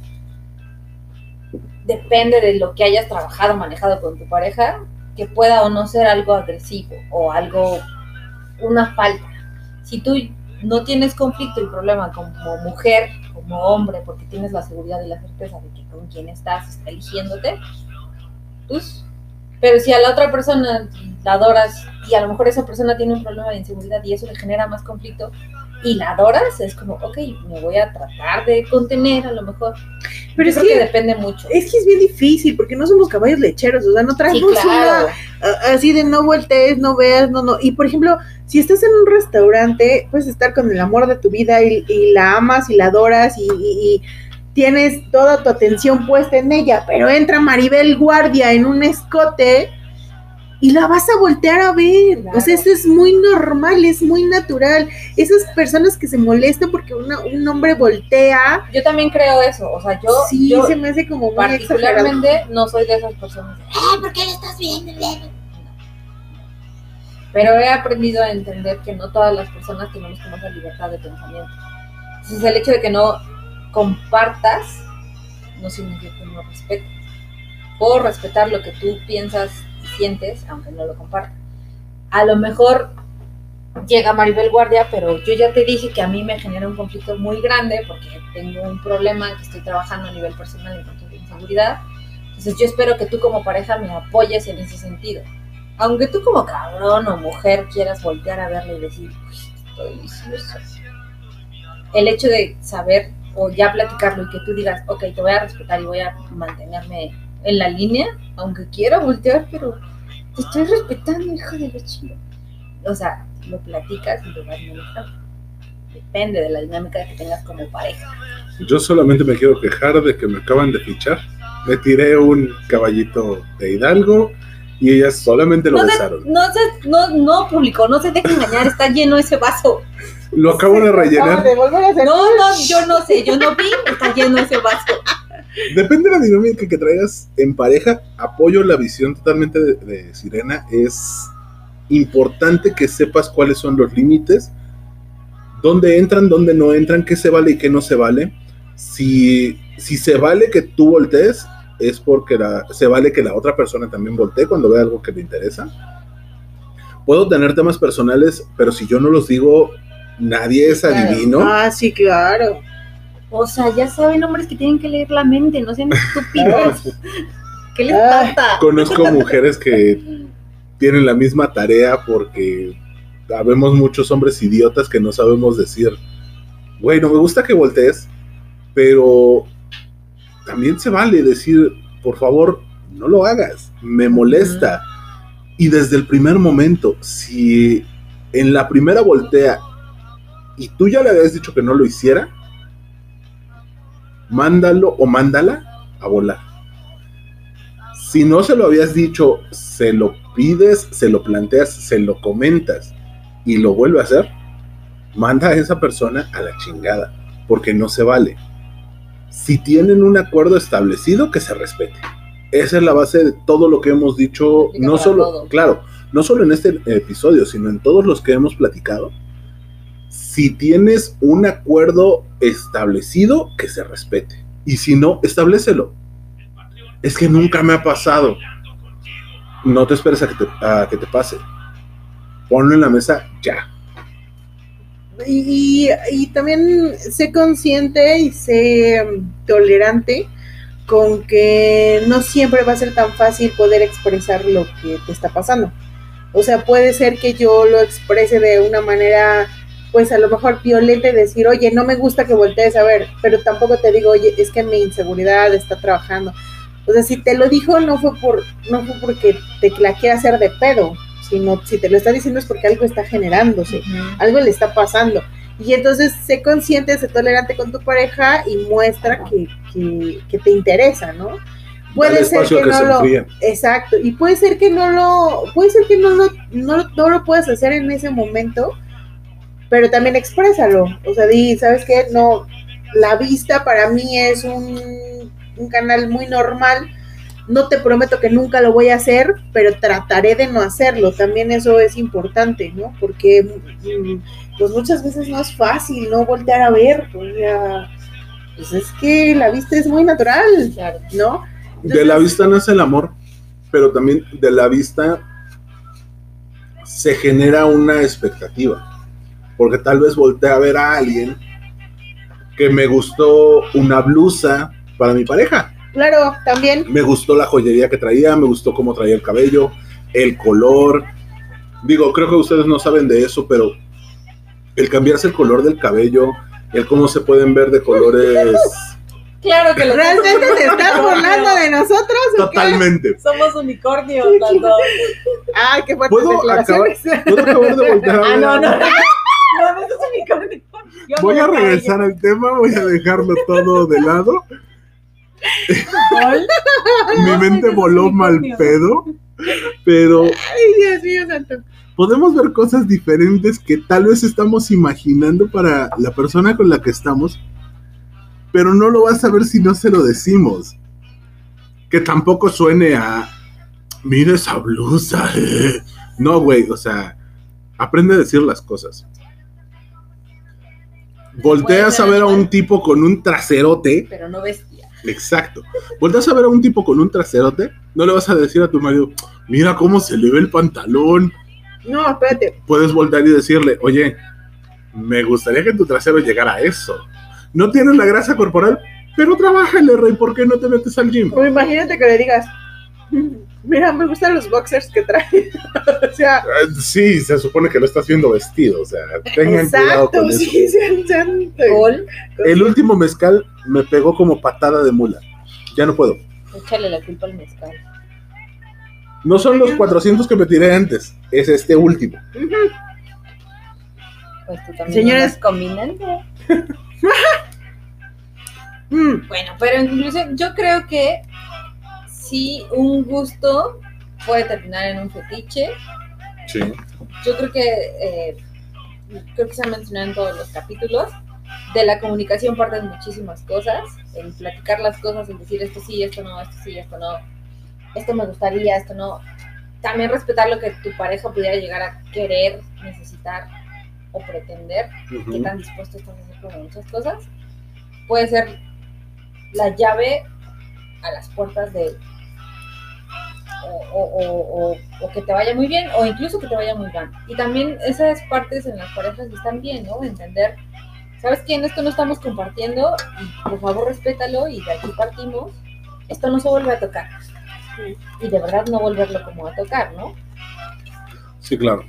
depende de lo que hayas trabajado, manejado con tu pareja, que pueda o no ser algo agresivo o algo, una falta. Si tú no tienes conflicto y problema como mujer, como hombre, porque tienes la seguridad y la certeza de que con quien estás está eligiéndote, pues, pero si a la otra persona la adoras y a lo mejor esa persona tiene un problema de inseguridad y eso le genera más conflicto y la adoras, es como, ok, me voy a tratar de contener a lo mejor. Pero es que, que, depende mucho. es que es bien difícil porque no somos caballos lecheros, o sea, no Sí, traemos claro. una así de no voltees, no veas, no, no. Y por ejemplo, si estás en un restaurante, puedes estar con el amor de tu vida y, y la amas y la adoras y, y- y tienes toda tu atención puesta en ella, pero entra Maribel Guardia en un escote y la vas a voltear a ver. Claro. O sea, eso es muy normal, es muy natural. Esas personas que se molestan porque una- un hombre voltea, Yo también creo eso, o sea, yo, sí, yo se me hace como muy exagerado. particularmente no soy de esas personas. Ah, ¿por qué le estás viendo? Pero he aprendido a entender que no todas las personas tenemos como esa libertad de pensamiento. Entonces el hecho de que no compartas no significa que no respetes. Puedo respetar lo que tú piensas aunque no lo compartas. A lo mejor llega Maribel Guardia, pero yo ya te dije que a mí me genera un conflicto muy grande porque tengo un problema que estoy trabajando a nivel personal en cuanto a inseguridad. Entonces yo espero que tú como pareja me apoyes en ese sentido. Aunque tú como cabrón o mujer quieras voltear a verle y decir, estoy delicioso. El hecho de saber o ya platicarlo y que tú digas, ok, te voy a respetar y voy a mantenerme en la línea, aunque quiera voltear, pero te estoy respetando, hijo de la chica. O sea, lo platicas y lo vas manejando. Depende de la dinámica que tengas como pareja. Yo solamente me quiero quejar de que me acaban de fichar. Me tiré un caballito de Hidalgo y ellas solamente lo No se, besaron. no se, no, no, público, no se deje engañar, está lleno ese vaso. Lo acabo de rellenar. No, no, yo no sé, yo no vi, está lleno ese vaso. Depende de la dinámica que traigas en pareja. Apoyo la visión totalmente de, de Sirena. Es importante que sepas cuáles son los límites, dónde entran, dónde no entran, qué se vale y qué no se vale. Si, si se vale que tú voltees, es porque la- se vale que la otra persona también voltee cuando ve algo que le interesa. Puedo tener temas personales, pero si yo no los digo, nadie es Claro. adivino. Ah, sí, claro. O sea, ya saben hombres que tienen que leer la mente, no sean estúpidos. *laughs* ¿Qué les Ah. pasa? Conozco *laughs* mujeres que tienen la misma tarea porque habemos muchos hombres idiotas que no sabemos decir, güey, no me gusta que voltees, pero también se vale decir, por favor, no lo hagas, me molesta. Y desde el primer momento, si en la primera voltea y tú ya le habías dicho que no lo hiciera, mándalo o mándala a volar. Si no se lo habías dicho, se lo pides, se lo planteas, se lo comentas y lo vuelve a hacer, manda a esa persona a la chingada, porque no se vale. Si tienen un acuerdo establecido, que se respete. Esa es la base de todo lo que hemos dicho, no solo, todo. claro, no solo en este episodio, sino en todos los que hemos platicado. Si tienes un acuerdo establecido, que se respete. Y si no, establecelo. Es que nunca me ha pasado. no te esperes a que te, pase. Ponlo en la mesa ya. Y, también sé consciente y sé tolerante con que no siempre va a ser tan fácil poder expresar lo que te está pasando. O sea, puede ser que yo lo exprese de una manera, pues a lo mejor violenta y decir, oye, no me gusta que voltees a ver, pero tampoco te digo, oye, es que mi inseguridad está trabajando. O sea, si te lo dijo, no fue por, no fue porque te la quiera hacer de pedo, sino si te lo está diciendo es porque algo está generándose algo le está pasando. Y entonces sé consciente, sé tolerante con tu pareja y muestra que, que, que te interesa, ¿no? Puede ser que, no se lo. Exacto. Y puede ser que no lo. Puede ser que no lo, no, lo- no lo puedas hacer en ese momento, pero también exprésalo. O sea, di, ¿sabes qué? No. La vista para mí es un, un canal muy normal. No te prometo que nunca lo voy a hacer, pero trataré de no hacerlo. También eso es importante, ¿no? Porque mm, pues muchas veces no es fácil no voltear a ver. O sea, pues es que la vista es muy natural. ¿no? De la vista nace el amor, pero también de la vista se genera una expectativa. Porque tal vez volteé a ver a alguien que me gustó una blusa para mi pareja. Claro, también. Me gustó la joyería que traía, me gustó cómo traía el cabello, el color. Digo, creo que ustedes no saben de eso, pero el cambiarse el color del cabello, el cómo se pueden ver de colores Claro que lo ¿Realmente te estás *laughs* burlando de nosotros o qué? totalmente. Somos unicornios, tanto. Ay, qué fuertes ¿Puedo declaraciones. ¿Puedo acabar de voltear a Ah, no, no. No, no es unicornio. Yo Voy a regresar al tema, voy a dejarlo todo de lado. *laughs* Mi mente voló mal pedo, pero Ay, Dios mío santo. podemos ver cosas diferentes que tal vez estamos imaginando para la persona con la que estamos, pero no lo vas a ver si no se lo decimos. Que tampoco suene a, mira esa blusa. eh". No, güey, o sea, aprende a decir las cosas. Volteas a ver a un tipo con un traserote. Pero no bestia. Exacto. Volteas a ver a un tipo con un traserote, no le vas a decir a tu marido, mira cómo se le ve el pantalón. No, espérate. Puedes voltear y decirle, oye, me gustaría que tu trasero llegara a eso. No tienes la grasa corporal, pero trabájale, rey, ¿por qué no te metes al gym? O imagínate que le digas, *laughs* mira, me gustan los boxers que trae. *laughs* o sea, Eh, Sí, se supone que lo estás viendo vestido, o sea, tengan cuidado exacto, con eso. sí. Gol. El último mezcal me pegó como patada de mula. Ya no puedo. Échale la culpa al mezcal. No son los 400 que me tiré antes, es este último. Pues tú también. Señores. combinando. Mm, *laughs* Bueno, pero en conclusión, yo creo que si un gusto puede terminar en un fetiche. Sí. Yo creo que eh, creo que se ha mencionado en todos los capítulos. De la comunicación parten muchísimas cosas, en platicar las cosas, en decir esto sí, esto no, esto sí, esto no, esto me gustaría, esto no. También respetar lo que tu pareja pudiera llegar a querer, necesitar o pretender qué tan dispuesto estás a hacer con muchas cosas, puede ser la llave a las puertas de o, o- o- o- o que te vaya muy bien o incluso que te vaya muy mal. Y también esas partes en las parejas están bien, ¿no? Entender, ¿sabes qué? En esto no estamos compartiendo y por favor respétalo y de aquí partimos. Esto no se vuelve a tocar. Y de verdad no volverlo como a tocar, ¿no? Sí, claro.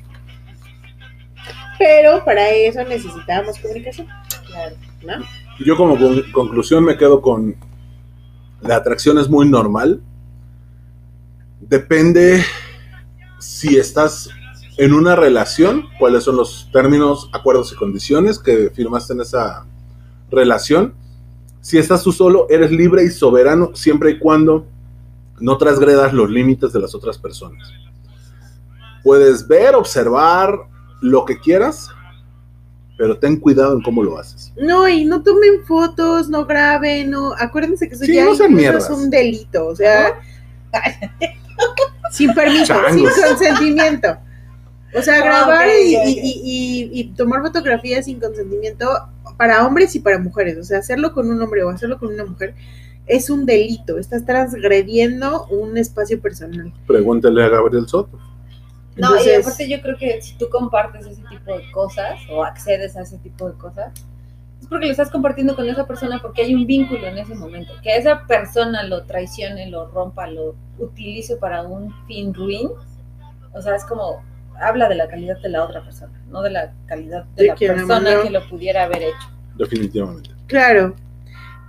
Pero para eso necesitábamos comunicación, Claro. ¿no? Yo como con- conclusión me quedo con la atracción es muy normal. Depende si estás en una relación, cuáles son los términos, acuerdos y condiciones que firmaste en esa relación. Si estás tú solo, eres libre y soberano siempre y cuando no transgredas los límites de las otras personas. Puedes ver, observar lo que quieras, pero ten cuidado en cómo lo haces. No, y no tomen fotos, no graben, no. Acuérdense que eso Sí, ya no es un delito, o sea, sin permiso, Changos. sin consentimiento. O sea, Ah, grabar y, y- y- y- y tomar fotografías sin consentimiento para hombres y para mujeres. O sea, hacerlo con un hombre o hacerlo con una mujer es un delito, estás transgrediendo un espacio personal. Pregúntale a Gabriel Soto. No, y aparte yo creo que si tú compartes ese tipo de cosas o accedes a ese tipo de cosas, es porque lo estás compartiendo con esa persona porque hay un vínculo en ese momento. Que esa persona lo traicione, lo rompa, lo utilice para un fin ruin, o sea, es como, habla de la calidad de la otra persona, no de la calidad de, De la persona que lo pudiera haber hecho. Definitivamente. Claro.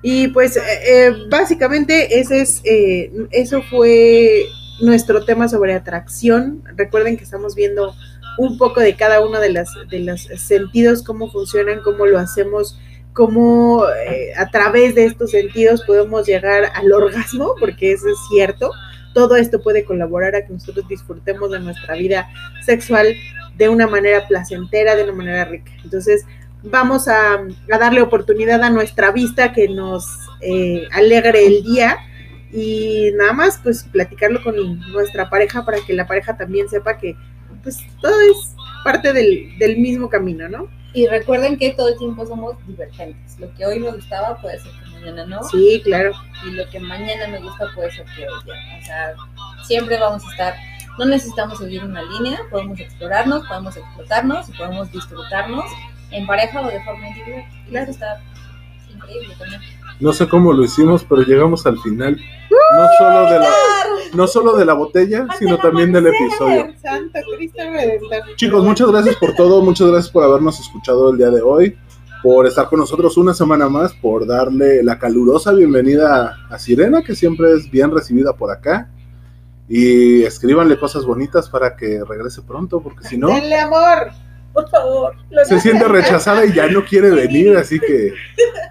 Y pues eh, eh, básicamente ese es, eh, eso fue nuestro tema sobre atracción. Recuerden que estamos viendo un poco de cada uno de, las, de los sentidos, cómo funcionan, cómo lo hacemos, cómo eh, a través de estos sentidos podemos llegar al orgasmo, porque eso es cierto. Todo esto puede colaborar a que nosotros disfrutemos de nuestra vida sexual de una manera placentera, de una manera rica. Entonces, vamos a, a darle oportunidad a nuestra vista que nos eh, alegre el día y nada más pues platicarlo con nuestra pareja para que la pareja también sepa que pues todo es parte del, del mismo camino, ¿no? Y recuerden que todo el tiempo somos divergentes. Lo que hoy me gustaba puede ser que mañana no. Sí, claro. y lo que mañana me gusta puede ser que hoy ya. O sea, siempre vamos a estar, no necesitamos seguir una línea, podemos explorarnos, podemos explotarnos y podemos disfrutarnos en pareja o de forma individual. Y eso está increíble también. No sé cómo lo hicimos, pero llegamos al final. No solo de la, no solo de la botella, sino también del episodio. Santo Cristo Redentor. Chicos, muchas gracias por todo, muchas gracias por habernos escuchado el día de hoy, por estar con nosotros una semana más, por darle la calurosa bienvenida a Sirena, que siempre es bien recibida por acá. Y escríbanle cosas bonitas para que regrese pronto, porque si no, Denle amor. Por favor. se siente rechazada y ya no quiere venir, así que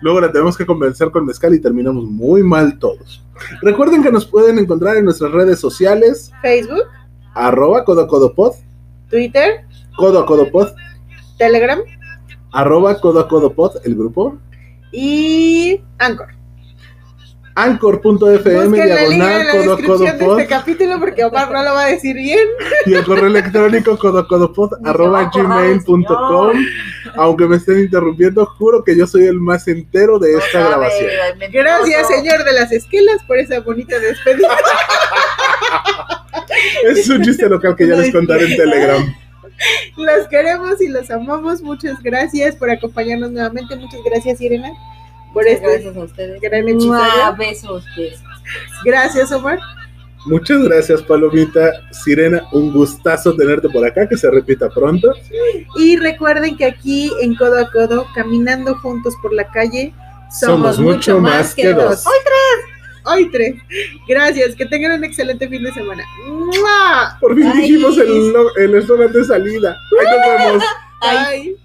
luego la tenemos que convencer con mezcal y terminamos muy mal todos. Recuerden que nos pueden encontrar en nuestras redes sociales, Facebook, arroba codocodopod, Twitter, codo a codopod, Telegram. Arroba codo a codopod, el grupo, y Anchor. anchor.fm, diagonal la codo de codopod, este capítulo porque Omar no lo va a decir bien. y el correo electrónico codocodopod, Ni se va arroba gmail.com. Aunque me estén interrumpiendo, juro que yo soy el más entero de esta No grabación. Gracias, señor de las esquelas, por esa bonita despedida. *laughs* Es un chiste local que ya les contaré en Telegram. Los queremos y los amamos. Muchas gracias por acompañarnos nuevamente. Muchas gracias, Irena, por Muchas este. gracias a ustedes. gran Besos, besos. Gracias, Omar. Muchas gracias, Palomita. Sirena, un gustazo tenerte por acá, que se repita pronto. Y recuerden que aquí en Codo a Codo, caminando juntos por la calle, Somos mucho más que dos. Hoy tres. Hoy tres. Gracias. Que tengan un excelente fin de semana. ¡Mua! Por fin Ay. dijimos el el eslogan de salida. Ahí nos vemos. Ay. *laughs* Bye.